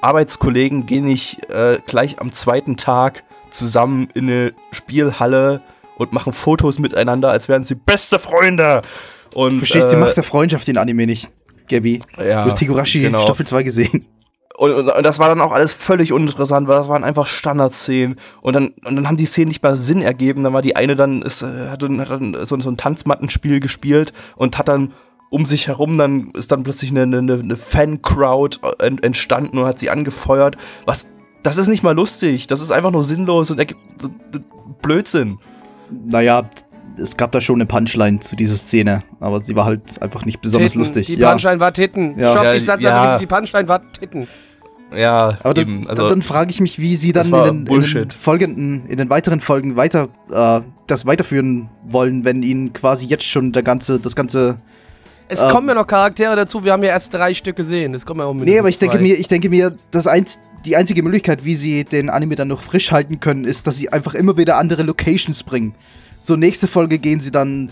Arbeitskollegen gehen nicht äh, gleich am zweiten Tag zusammen in eine Spielhalle und machen Fotos miteinander, als wären sie beste Freunde. Und, Verstehst äh, du die Macht der Freundschaft in Anime nicht, Gabby? Ja, du hast Higurashi genau. Staffel 2 gesehen. Und, und, und das war dann auch alles völlig uninteressant, weil das waren einfach Standardszenen. Und dann, und dann haben die Szenen nicht mal Sinn ergeben. Dann war die eine dann, ist, äh, hat, dann, hat dann so, so ein Tanzmattenspiel gespielt und hat dann um sich herum, dann ist dann plötzlich eine, eine, eine Fan-Crowd ent- entstanden und hat sie angefeuert. Was, das ist nicht mal lustig. Das ist einfach nur sinnlos und ergibt Blödsinn. Naja, es gab da schon eine Punchline zu dieser Szene, aber sie war halt einfach nicht besonders Titten. lustig. Die ja. Punchline war Titten. Ja. Schock, Ja, ich sag's ja. einfach, die Punchline war Titten. Ja, Aber das, eben. Also, dann frage ich mich, wie sie dann in den, in den folgenden, in den weiteren Folgen weiter äh, das weiterführen wollen, wenn ihnen quasi jetzt schon der ganze, das ganze. Es Ähm. kommen ja noch Charaktere dazu, wir haben ja erst drei Stück gesehen. Es kommen ja auch Nee, aber ich denke zwei. mir, ich denke mir, das einz die einzige Möglichkeit, wie sie den Anime dann noch frisch halten können, ist, dass sie einfach immer wieder andere Locations bringen. So nächste Folge gehen sie dann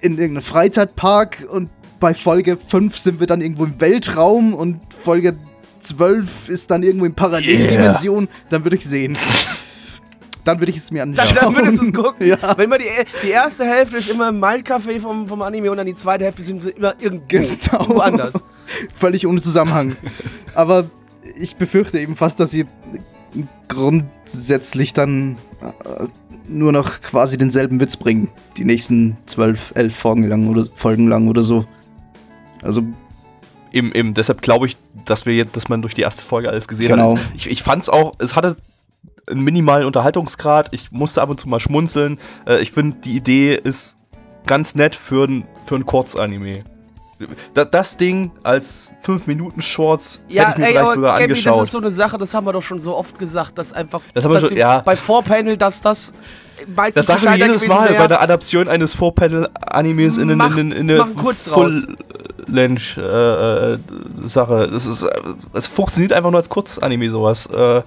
in irgendeinen Freizeitpark und bei Folge 5 sind wir dann irgendwo im Weltraum und Folge 12 ist dann irgendwo in Paralleldimension, dann würde ich sehen. Dann würde ich es mir anschauen. Dann, dann würdest du es gucken. <laughs> Ja. Wenn man die, die erste Hälfte ist immer im Mindcafé vom, vom Anime und dann die zweite Hälfte sind sie immer irgendwo, Genau. irgendwo anders. <laughs> Völlig ohne Zusammenhang. Aber ich befürchte eben fast, dass sie grundsätzlich dann äh, nur noch quasi denselben Witz bringen. Die nächsten zwölf, elf Folgen lang oder, Folgen lang oder so. Also, eben, eben. Deshalb glaube ich, dass wir jetzt, dass man durch die erste Folge alles gesehen Genau. hat. Ich, ich fand es auch, es hatte einen minimalen Unterhaltungsgrad. Ich musste ab und zu mal schmunzeln. Äh, ich finde, die Idee ist ganz nett für ein, für ein Kurzanime. Da, das Ding als 5-Minuten-Shorts hätte ich mir vielleicht sogar Gaby, angeschaut. das ist so eine Sache, das haben wir doch schon so oft gesagt, dass einfach Das haben wir dass schon- ja. bei Vorpanel, dass das Das wir gescheiter jedes Mal wär. bei der Adaption eines Four-Panel-Animes in, in, in, in, eine. Full-Length-Sache. das ist, äh, es funktioniert einfach nur als Kurzanime sowas. Äh,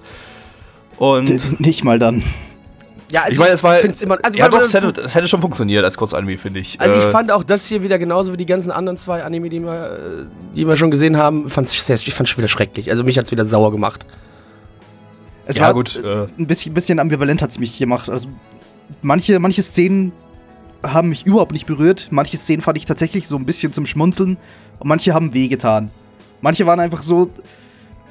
und nicht mal dann. ja, also ich meine, es war. immer, also ja, doch, es hätte, es hätte schon funktioniert als Kurzanime, finde ich. Also ich Äh, fand auch das hier wieder genauso wie die ganzen anderen zwei Anime, die wir, äh, die wir schon gesehen haben, fand's sehr, ich fand schon wieder schrecklich. Also mich hat's wieder sauer gemacht. Es ja, war gut. Äh, ein bisschen, bisschen ambivalent hat es mich gemacht. Also, manche, manche Szenen haben mich überhaupt nicht berührt. Manche Szenen fand ich tatsächlich so ein bisschen zum Schmunzeln. Und manche haben wehgetan. Manche waren einfach so,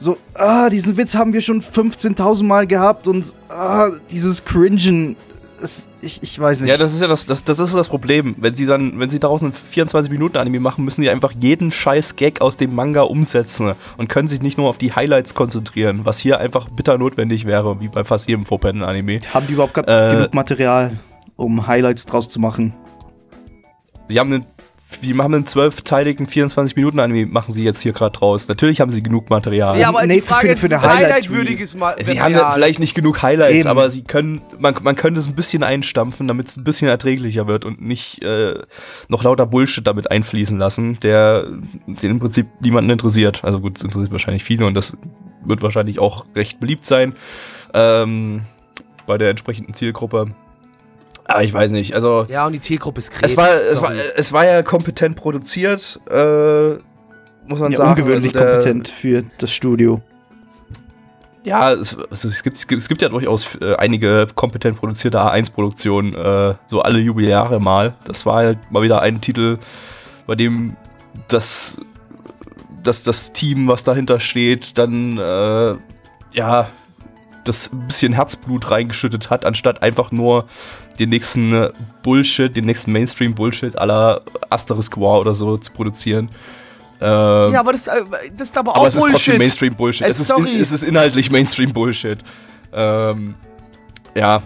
so, ah, diesen Witz haben wir schon 15.000 Mal gehabt und ah, dieses Cringen. Es, ich, ich weiß nicht. ja, das ist ja das, das, das ist das Problem. Wenn sie dann, wenn sie daraus einen 24-Minuten-Anime machen, müssen sie einfach jeden scheiß Gag aus dem Manga umsetzen und können sich nicht nur auf die Highlights konzentrieren, was hier einfach bitter notwendig wäre, wie bei fast jedem Four-Panel-Anime. haben die überhaupt Äh, genug Material, um Highlights draus zu machen? Sie haben einen, die haben einen zwölfteiligen 24-Minuten-Anime, machen sie jetzt hier gerade draus. Natürlich haben sie genug Material. Ja, aber nee, die Frage für- ist, für eine ist es Highlight-Reel. highlightwürdiges Mal. Sie haben dann vielleicht nicht genug Highlights, Eben. aber sie können, man, man könnte es ein bisschen einstampfen, damit es ein bisschen erträglicher wird und nicht äh, noch lauter Bullshit damit einfließen lassen, der den im Prinzip niemanden interessiert. Also gut, es interessiert wahrscheinlich viele und das wird wahrscheinlich auch recht beliebt sein ähm, bei der entsprechenden Zielgruppe. Aber ich weiß nicht, also Ja, und die Zielgruppe ist Krebs. es war, es, war, es war ja kompetent produziert, äh, muss man Ja, sagen. ungewöhnlich Also der- kompetent für das Studio. Ja, es, also es, gibt, es, gibt, es gibt ja durchaus äh, einige kompetent produzierte A1-Produktionen, äh, so alle Jubeljahre mal. Das war halt mal wieder ein Titel, bei dem das, das, das Team, was dahinter steht, dann äh, ja das ein bisschen Herzblut reingeschüttet hat, anstatt einfach nur den nächsten äh, Bullshit, den nächsten Mainstream-Bullshit aller Asterisk War oder so zu produzieren. Ähm, ja, aber das, äh, das ist aber, aber auch es ist trotzdem Bullshit. Mainstream-Bullshit. Es, ist in, es ist inhaltlich Mainstream-Bullshit. Ähm, ja,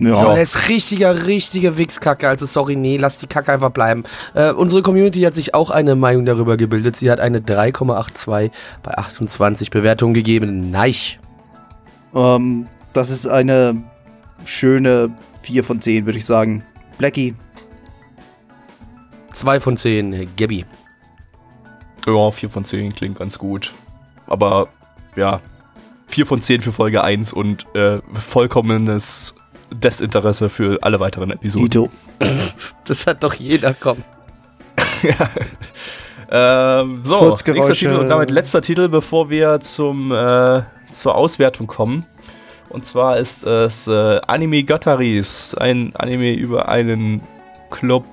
Aber Ja. der ist richtiger, richtiger Wichskacke. Also sorry, nee, lass die Kacke einfach bleiben. Äh, unsere Community hat sich auch eine Meinung darüber gebildet. Sie hat eine 3,82 bei 28 Bewertungen gegeben. Nein. Ähm, das ist eine schöne 4 von 10, würde ich sagen. Blackie, 2 von 10, Gabby. ja, 4 von 10 klingt ganz gut. Aber ja, 4 von 10 für Folge 1 und äh, vollkommenes Desinteresse für alle weiteren Episoden. Dito. <laughs> Das hat doch jeder, komm. <laughs> <laughs> Ähm, so, nächster Titel und damit letzter Titel, bevor wir zum, äh, zur Auswertung kommen. Und zwar ist es äh, Anime Gataris, ein Anime über einen Club,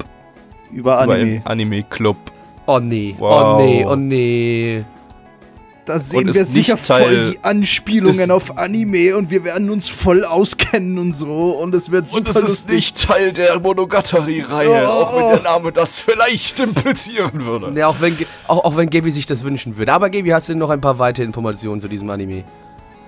Über über Anime. einen Anime-Club. Oh nee, Wow. oh nee, oh nee. Da sehen ist wir sicher Teil- voll die Anspielungen ist- auf Anime und wir werden uns voll auskennen und so und es wird super Und es ist lustig. nicht Teil der Monogatari-Reihe, Oh. auch wenn der Name das vielleicht implizieren würde. Ja, auch wenn, auch, auch wenn Gaby sich das wünschen würde. Aber Gaby, hast du noch ein paar weitere Informationen zu diesem Anime?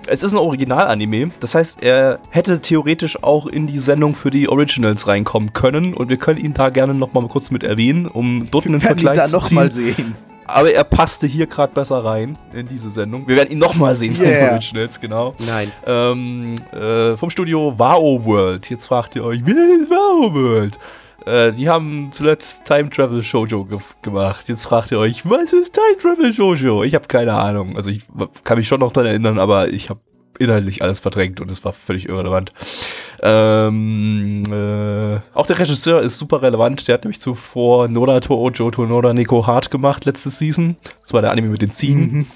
es ist ein Original-Anime. Das heißt, er hätte theoretisch auch in die Sendung für die Originals reinkommen können. Und wir können ihn da gerne nochmal kurz mit erwähnen, um dort einen Wir werden ihn Vergleich da zu noch ziehen. mal sehen. Aber er passte hier gerade besser rein in diese Sendung. Wir werden ihn nochmal sehen Yeah. Originals, genau. Nein. Ähm, äh, vom Studio Wow World. Jetzt fragt ihr euch, wer ist Wow World? Äh, die haben zuletzt Time Travel Shoujo ge gemacht. Jetzt fragt ihr euch, was ist Time Travel Shoujo? Ich habe keine Ahnung. Also ich kann mich schon noch daran erinnern, aber ich habe inhaltlich alles verdrängt und es war völlig irrelevant. Ähm, äh, auch der Regisseur ist super relevant. Der hat nämlich zuvor Noda to Joto Noda Neko Hard gemacht letzte Season. Das war der Anime mit den Ziegen. Mhm.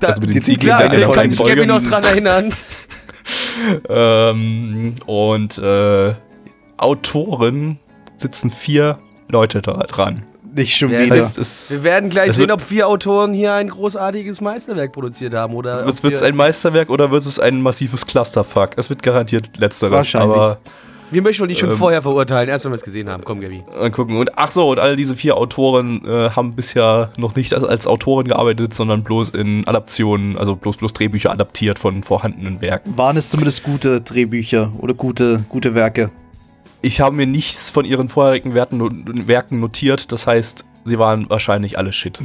Da, Also mit den Ziegen klar, kann ich Folge. mich noch dran erinnern. <laughs> Ähm, und äh, Autoren sitzen vier Leute da dran. Nicht schon Ja, wieder. Heißt, es Wir werden gleich sehen, ob vier Autoren hier ein großartiges Meisterwerk produziert haben. Oder wird es wir, ein Meisterwerk oder wird es ein massives Clusterfuck? Es wird garantiert letzteres. Wahrscheinlich. Aber wir möchten uns nicht schon ähm, vorher verurteilen, erst wenn wir es gesehen haben. Komm, Gabi. mal gucken. Und ach so, und all diese vier Autoren äh, haben bisher noch nicht als, als Autoren gearbeitet, sondern bloß in Adaptionen, also bloß, bloß Drehbücher adaptiert von vorhandenen Werken. Waren es zumindest gute Drehbücher oder gute, gute Werke? Ich habe mir nichts von ihren vorherigen Werten, Werken notiert, das heißt, sie waren wahrscheinlich alle Shit.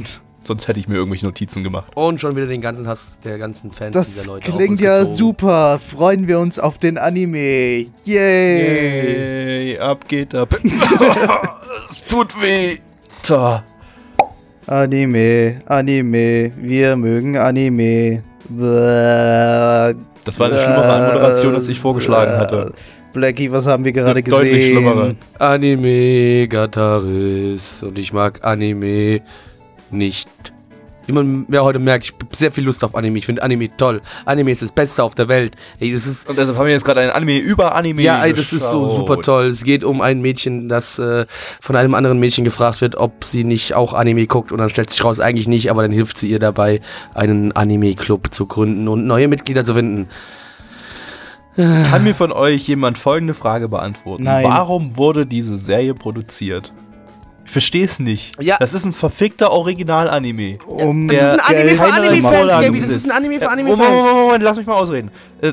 Sonst hätte ich mir irgendwelche Notizen gemacht. Und schon wieder den ganzen Hass der ganzen Fans Das dieser Leute auf klingt ja gezogen. super. Freuen wir uns auf den Anime. Yay. Yay, ab geht ab. <laughs> es tut weh. So. Anime, Anime, wir mögen Anime. Bäh. Das war eine schlimmere Anmoderation, als ich vorgeschlagen hatte. Blackie, was haben wir gerade gesehen? Deutlich schlimmere. Anime Gataris. Und ich mag Anime nicht. Wie man ja heute merkt, ich habe sehr viel Lust auf Anime. Ich finde Anime toll. Anime ist das Beste auf der Welt. Ey, das ist Und deshalb haben wir jetzt gerade ein Anime über Anime Ja, ey, das ist so super toll. Es geht um ein Mädchen, das äh, von einem anderen Mädchen gefragt wird, ob sie nicht auch Anime guckt. Und dann stellt sich raus, eigentlich nicht, aber dann hilft sie ihr dabei, einen Anime-Club zu gründen und neue Mitglieder zu finden. Kann mir von euch jemand folgende Frage beantworten? Nein. Warum wurde diese Serie produziert? Ich verstehe es nicht. Ja. Das ist ein verfickter Original-Anime. Um Das ist ein Anime für Anime-Fans. Gaby. Das ist ein Anime für Anime-Fans. Moment, Moment, Moment, lass mich mal ausreden. Äh,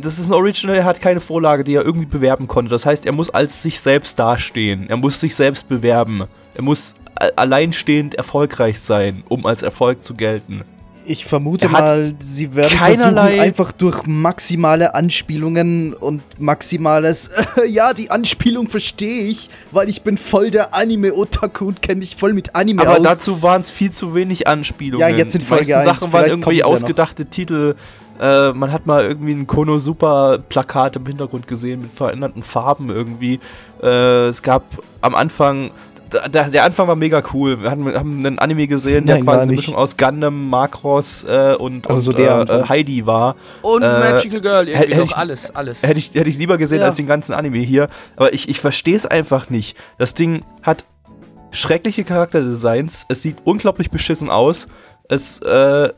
Das ist ein Original, er hat keine Vorlage, die er irgendwie bewerben konnte. Das heißt, er muss als sich selbst dastehen. Er muss sich selbst bewerben. Er muss alleinstehend erfolgreich sein, um als Erfolg zu gelten. Ich vermute Er mal, sie werden versuchen, einfach durch maximale Anspielungen und maximales, <laughs> ja, die Anspielung verstehe ich, weil ich bin voll der Anime-Otaku und kenne mich voll mit Anime Aber aus. dazu waren es viel zu wenig Anspielungen. Ja, jetzt in Die Folge meisten 1, Sachen waren irgendwie kommt's ja ausgedachte Titel. Äh, man hat mal irgendwie ein Konosuba-Plakat im Hintergrund gesehen mit veränderten Farben irgendwie. Äh, es gab am Anfang. Der, der Anfang war mega cool. Wir hatten, haben einen Anime gesehen, der Nein, quasi eine nicht. Mischung aus Gundam, Macross äh, und, Also so und der äh, äh, Heidi war. Und Äh, Magical Girl, irgendwie hätte ich- alles, alles. Hätte ich, hätte ich lieber gesehen Ja. als den ganzen Anime hier. Aber ich, ich verstehe es einfach nicht. Das Ding hat schreckliche Charakterdesigns. Es sieht unglaublich beschissen aus. Es, äh, äh,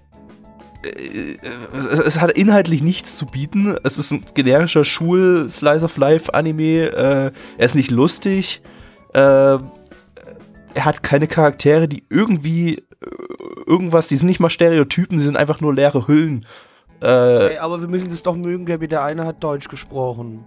es, es hat inhaltlich nichts zu bieten. Es ist ein generischer Schul-Slice-of-Life-Anime. Äh, er ist nicht lustig. Äh, er hat keine Charaktere, die irgendwie äh, irgendwas, die sind nicht mal Stereotypen, sie sind einfach nur leere Hüllen. Äh, Ey, aber wir müssen das doch mögen, Gaby. Der eine hat Deutsch gesprochen.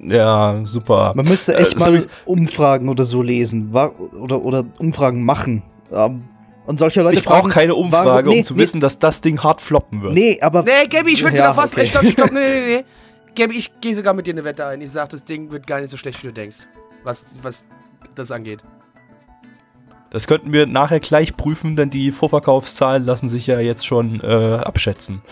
ja, super. Man müsste echt Äh, mal sorry. Umfragen oder so lesen. Oder, oder Umfragen machen. Ähm, und solche Leute Ich brauche keine Umfrage, warum- nee, um zu nee. wissen, dass das Ding hart floppen wird. Nee, aber Nee, Gaby, ich will Ja, noch was. okay. Stopp, stopp, nee, nee, nee. <laughs> Gaby, ich gehe sogar mit dir eine Wette ein. Ich sag, das Ding wird gar nicht so schlecht, wie du denkst. Was, was das angeht. Das könnten wir nachher gleich prüfen, denn die Vorverkaufszahlen lassen sich ja jetzt schon äh, abschätzen.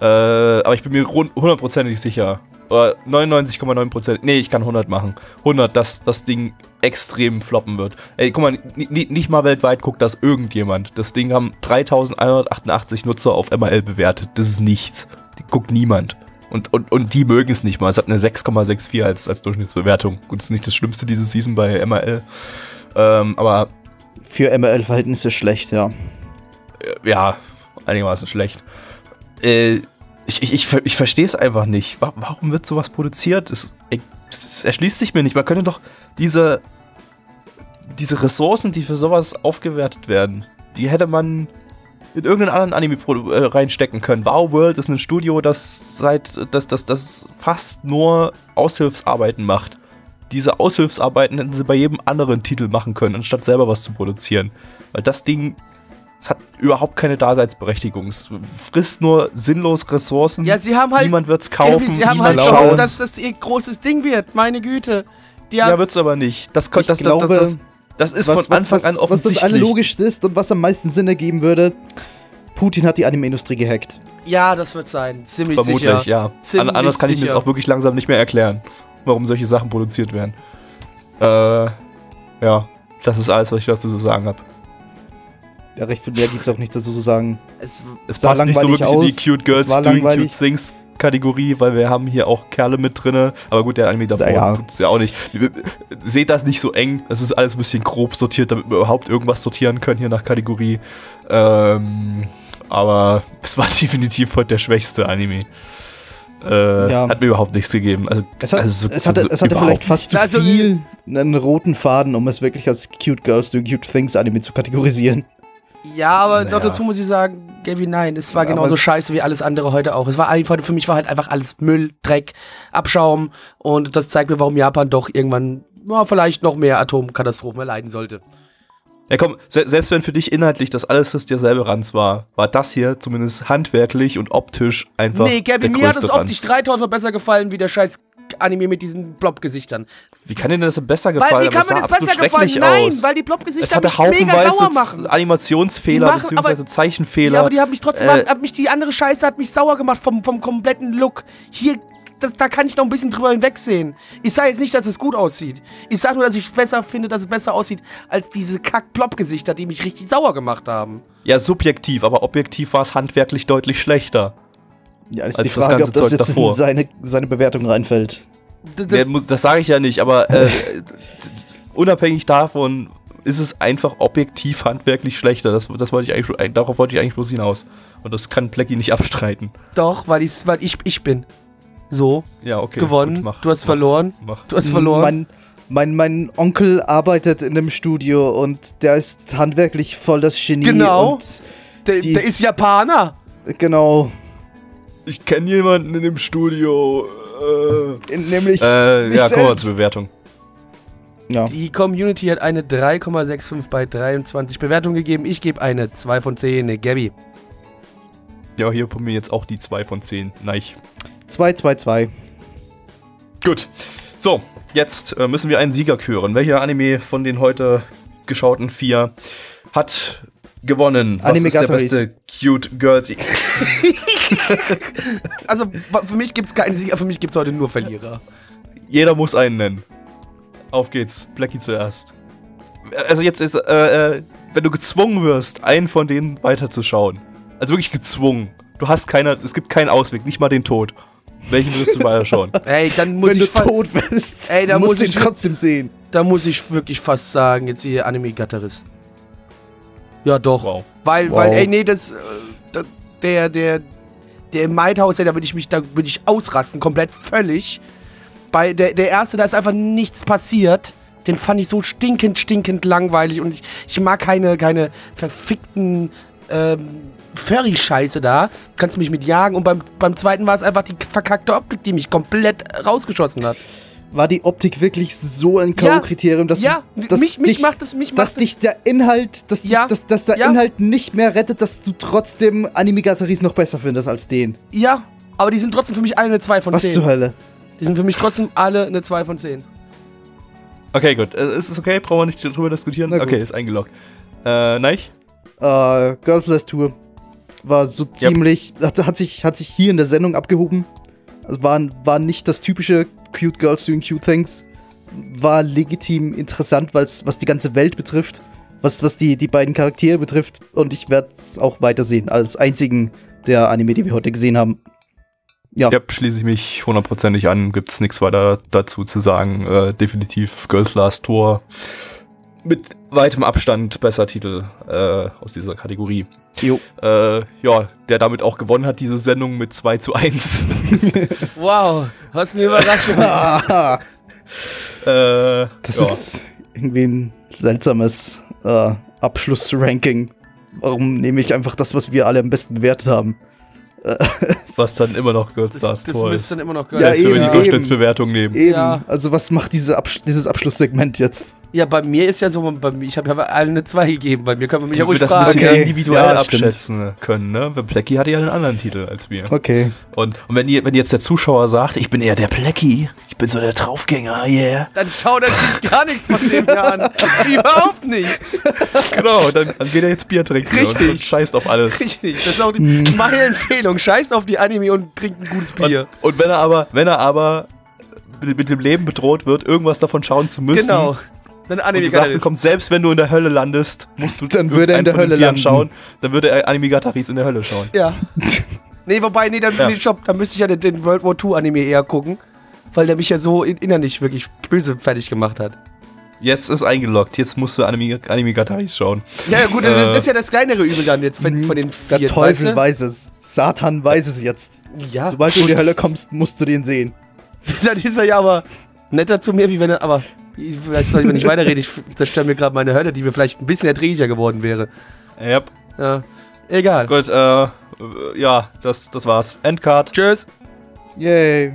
Äh, aber ich bin mir hundertprozentig sicher. Oder 99,9%. Nee, ich kann 100 machen. 100, dass das Ding extrem floppen wird. Ey, guck mal, ni- ni- nicht mal weltweit guckt das irgendjemand. Das Ding haben 3188 Nutzer auf MRL bewertet. Das ist nichts. Die guckt niemand. Und, und, und die mögen es nicht mal. Es hat eine 6,64 als, als Durchschnittsbewertung. Gut, das ist nicht das Schlimmste diese Season bei MRL. Ähm, aber für ML-Verhältnisse schlecht, ja. ja, einigermaßen schlecht. Äh, ich ich, ich, ver- ich verstehe es einfach nicht. Wa- Warum wird sowas produziert? Es, es erschließt sich mir nicht. Man könnte doch diese, diese Ressourcen, die für sowas aufgewertet werden, die hätte man in irgendeinen anderen Anime äh, reinstecken können. Wow World ist ein Studio, das seit das, das, das fast nur Aushilfsarbeiten macht. Diese Aushilfsarbeiten hätten sie bei jedem anderen Titel machen können, anstatt selber was zu produzieren. Weil das Ding, es hat überhaupt keine Daseinsberechtigung. Es frisst nur sinnlos Ressourcen. Ja, sie haben halt. Niemand wird's kaufen, sie haben halt gehofft, dass das ihr großes Ding wird. Meine Güte. Die Ja, haben, wird's aber nicht. Das, das, das, glaube, das, das, das ist von Anfang an was das offensichtlich. allerlogischste ist und was am meisten Sinn ergeben würde, Putin hat die Anime-Industrie gehackt. ja, das wird sein. Ziemlich Vermutlich, sicher. ja. An, Ziemlich anders kann ich mir das auch wirklich langsam nicht mehr erklären, warum solche Sachen produziert werden. Äh, ja, das ist alles, was ich dazu zu sagen habe. Ja, recht viel mehr gibt es auch nicht dazu zu sagen. Es, Es passt nicht so wirklich in die aus, Cute Girls es Doing langweilig. Cute Things Kategorie, weil wir haben hier auch Kerle mit drinne. Aber gut, der Anime davor Naja. tut's ja auch nicht. Seht das nicht so eng. Das ist alles ein bisschen grob sortiert, damit wir überhaupt irgendwas sortieren können hier nach Kategorie. Ähm, aber es war <laughs> definitiv heute der schwächste Anime. Äh, Ja. Hat mir überhaupt nichts gegeben. Also, Es, hat, also so- es hatte, so- es hatte vielleicht fast zu Also, viel einen roten Faden, um es wirklich als Cute Girls Do Cute Things Anime zu kategorisieren. ja, aber Naja. noch dazu muss ich sagen, Gaby, nein, es war Aber- genauso scheiße wie alles andere heute auch. Es war einfach, für mich war halt einfach alles Müll, Dreck, Abschaum und das zeigt mir, warum Japan doch irgendwann ja, vielleicht noch mehr Atomkatastrophen erleiden sollte. Ja komm, se selbst wenn für dich inhaltlich das alles das derselbe Ranz war, war das hier zumindest handwerklich und optisch einfach nee, der mir hat es optisch Ranz. 3000 Mal besser gefallen wie der scheiß Anime mit diesen Blob-Gesichtern. Wie kann dir das besser Weil, gefallen? wie kann mir das besser gefallen? Nein, aus. weil die es Blob-Gesichter mich mega sauer machen. Animationsfehler machen- beziehungsweise aber- Zeichenfehler. Ja, aber die haben mich trotzdem, Äh, hat mich die andere Scheiße hat mich sauer gemacht vom, vom kompletten Look. Hier, das, da kann ich noch ein bisschen drüber hinwegsehen. Ich sage jetzt nicht, dass es gut aussieht. Ich sage nur, dass ich es besser finde, dass es besser aussieht als diese Kack-Plop-Gesichter, die mich richtig sauer gemacht haben. ja, subjektiv, aber objektiv war es handwerklich deutlich schlechter. Ja, ist Als die das Frage, ganze ob das Zeug jetzt davor. in seine, seine Bewertung reinfällt. Das, Das, das sage ich ja nicht, aber äh, <laughs> unabhängig davon ist es einfach objektiv handwerklich schlechter. Das, das wollte ich eigentlich, darauf wollte ich eigentlich bloß hinaus. Und das kann Plecky nicht abstreiten. doch, weil, ich's, weil ich ich bin. So, Ja, okay. gewonnen. gut, mach, du hast mach, verloren. Mach. Du hast verloren. Mein, mein, mein Onkel arbeitet in einem Studio und der ist handwerklich voll das Genie. Genau. Und der, die- der ist Japaner. genau. Ich kenne jemanden in dem Studio. Äh, Nämlich. äh, ja, kommen wir selbst. zur Bewertung. Ja. Die Community hat eine 3,65 bei 23 Bewertungen gegeben. Ich gebe eine 2 von 10. Gabby. Ja, hier von mir jetzt auch die 2 von 10. Nein. 2, 2, 2. Gut. So, jetzt äh, müssen wir einen Sieger küren. Welcher Anime von den heute geschauten vier hat gewonnen? Was Anime ist der Gatoris. beste Cute Girls? <laughs> Also für mich gibt es keinen Sieger, für mich gibt es heute nur Verlierer. Jeder muss einen nennen. Auf geht's. Blackie zuerst. Also jetzt ist, äh, äh, wenn du gezwungen wirst, einen von denen weiterzuschauen. Also wirklich gezwungen. Du hast keine, es gibt keinen Ausweg, nicht mal den Tod. Welchen würdest du weiterschauen? <laughs> Ey, dann muss Wenn du ich fa- tot bist, Ey, da musst muss du ihn ich- trotzdem sehen. da muss ich wirklich fast sagen, jetzt hier Anime Gatteris. Ja, doch. Wow. Weil, Wow. weil, ey, nee, das, äh, da- der, der, der im Might-Haus, ey, da würde ich mich, da würde ich ausrasten, komplett völlig. Bei der, der erste, da ist einfach nichts passiert. Den fand ich so stinkend, stinkend langweilig und ich, ich mag keine, keine verfickten ähm, Furry-Scheiße da. Kannst mich mit jagen und beim, beim zweiten war es einfach die verkackte Optik, die mich komplett rausgeschossen hat. War die Optik wirklich so ein Ja, K.O.-Kriterium, dass, ja, dass, mich, mich dich, macht das, mich dass macht dich der Inhalt, dass, Ja, dass, dass der ja. Inhalt nicht mehr rettet, dass du trotzdem Animigataris noch besser findest als den. das, ja, aber die sind trotzdem für mich alle eine 2 von Was 10. zur Hölle? Die sind für mich trotzdem alle eine 2 von 10. Okay, gut. Äh, Ist es okay? Brauchen wir nicht drüber diskutieren? Okay, ist eingeloggt. Äh, nein? Äh, Girls Last Tour war so ziemlich, hat, hat, sich, hat sich hier in der Sendung abgehoben. Also war, war nicht das typische Cute Girls Doing Cute Things. War legitim interessant, weil's, was die ganze Welt betrifft, was, was die, die beiden Charaktere betrifft. Und ich werde es auch weitersehen, als einzigen der Anime, die wir heute gesehen haben. Ja, Ja, schließe ich mich hundertprozentig an. Gibt's nichts weiter dazu zu sagen. Äh, definitiv Girls Last Tour. Mit weitem Abstand besser Titel äh, aus dieser Kategorie. jo. Äh, ja, der damit auch gewonnen hat, diese Sendung mit 2 zu 1. <laughs> Wow, was eine Überraschung. <laughs> Äh, das ja. ist irgendwie ein seltsames äh, Abschlussranking. warum nehme ich einfach das, was wir alle am besten bewertet haben? <laughs> Was dann immer noch Girls Das, Stars das Tor ist. dann immer noch Ja, Selbst wenn wir eben, die eben. Durchschnittsbewertung nehmen. Eben. Ja. Also was macht diese Absch dieses Abschlusssegment jetzt? Ja, bei mir ist ja so, bei mir, ich habe hab allen eine 2 gegeben. Bei mir kann man mich ja Damit ruhig wir das ein fragen. bisschen Okay. individuell Ja, stimmt. abschätzen können, ne? Weil Plecky hatte ja einen anderen Titel als wir. Okay. Und, und wenn, ihr, wenn jetzt der Zuschauer sagt, ich bin eher der Plecky, ich bin so der Draufgänger, yeah. Dann schaut er sich gar nichts von dem hier an. <laughs> Überhaupt nichts. Genau, dann, dann geht er jetzt Bier trinken Richtig. Und, und scheißt auf alles. Richtig. Das ist auch die, meine Empfehlung. Scheiß auf die Anime und trinkt ein gutes Bier. Und, und wenn er aber, wenn er aber mit, mit dem Leben bedroht wird, irgendwas davon schauen zu müssen, genau. Dann und Anime bekommt, selbst wenn du in der Hölle landest, musst du <laughs> Dann würde er in der Hölle landen. schauen, dann würde er Animegataris in der Hölle schauen. Ja. <laughs> nee, wobei, nee, dann, Ja. nee, stopp, dann müsste ich ja den, den World War II Anime eher gucken. Weil der mich ja so in, innerlich wirklich böse fertig gemacht hat. Jetzt ist eingeloggt, jetzt musst du Anime, Animegataris schauen. Ja, ja gut, Äh. das ist ja das kleinere Übel dann jetzt von, von den vier. Der Teufel weißt weiß es. Satan weiß es jetzt. Ja, Sobald du in die Hölle kommst, musst du den sehen. <laughs> dann ist er ja aber netter zu mir, wie wenn er, aber ich- vielleicht soll ich mal nicht weiterreden, ich zerstöre mir gerade meine Hölle, die mir vielleicht ein bisschen erträglicher geworden wäre. Yep. Ja, egal. Gut, äh, äh, ja, das, das war's. Endcard. Tschüss. Yay.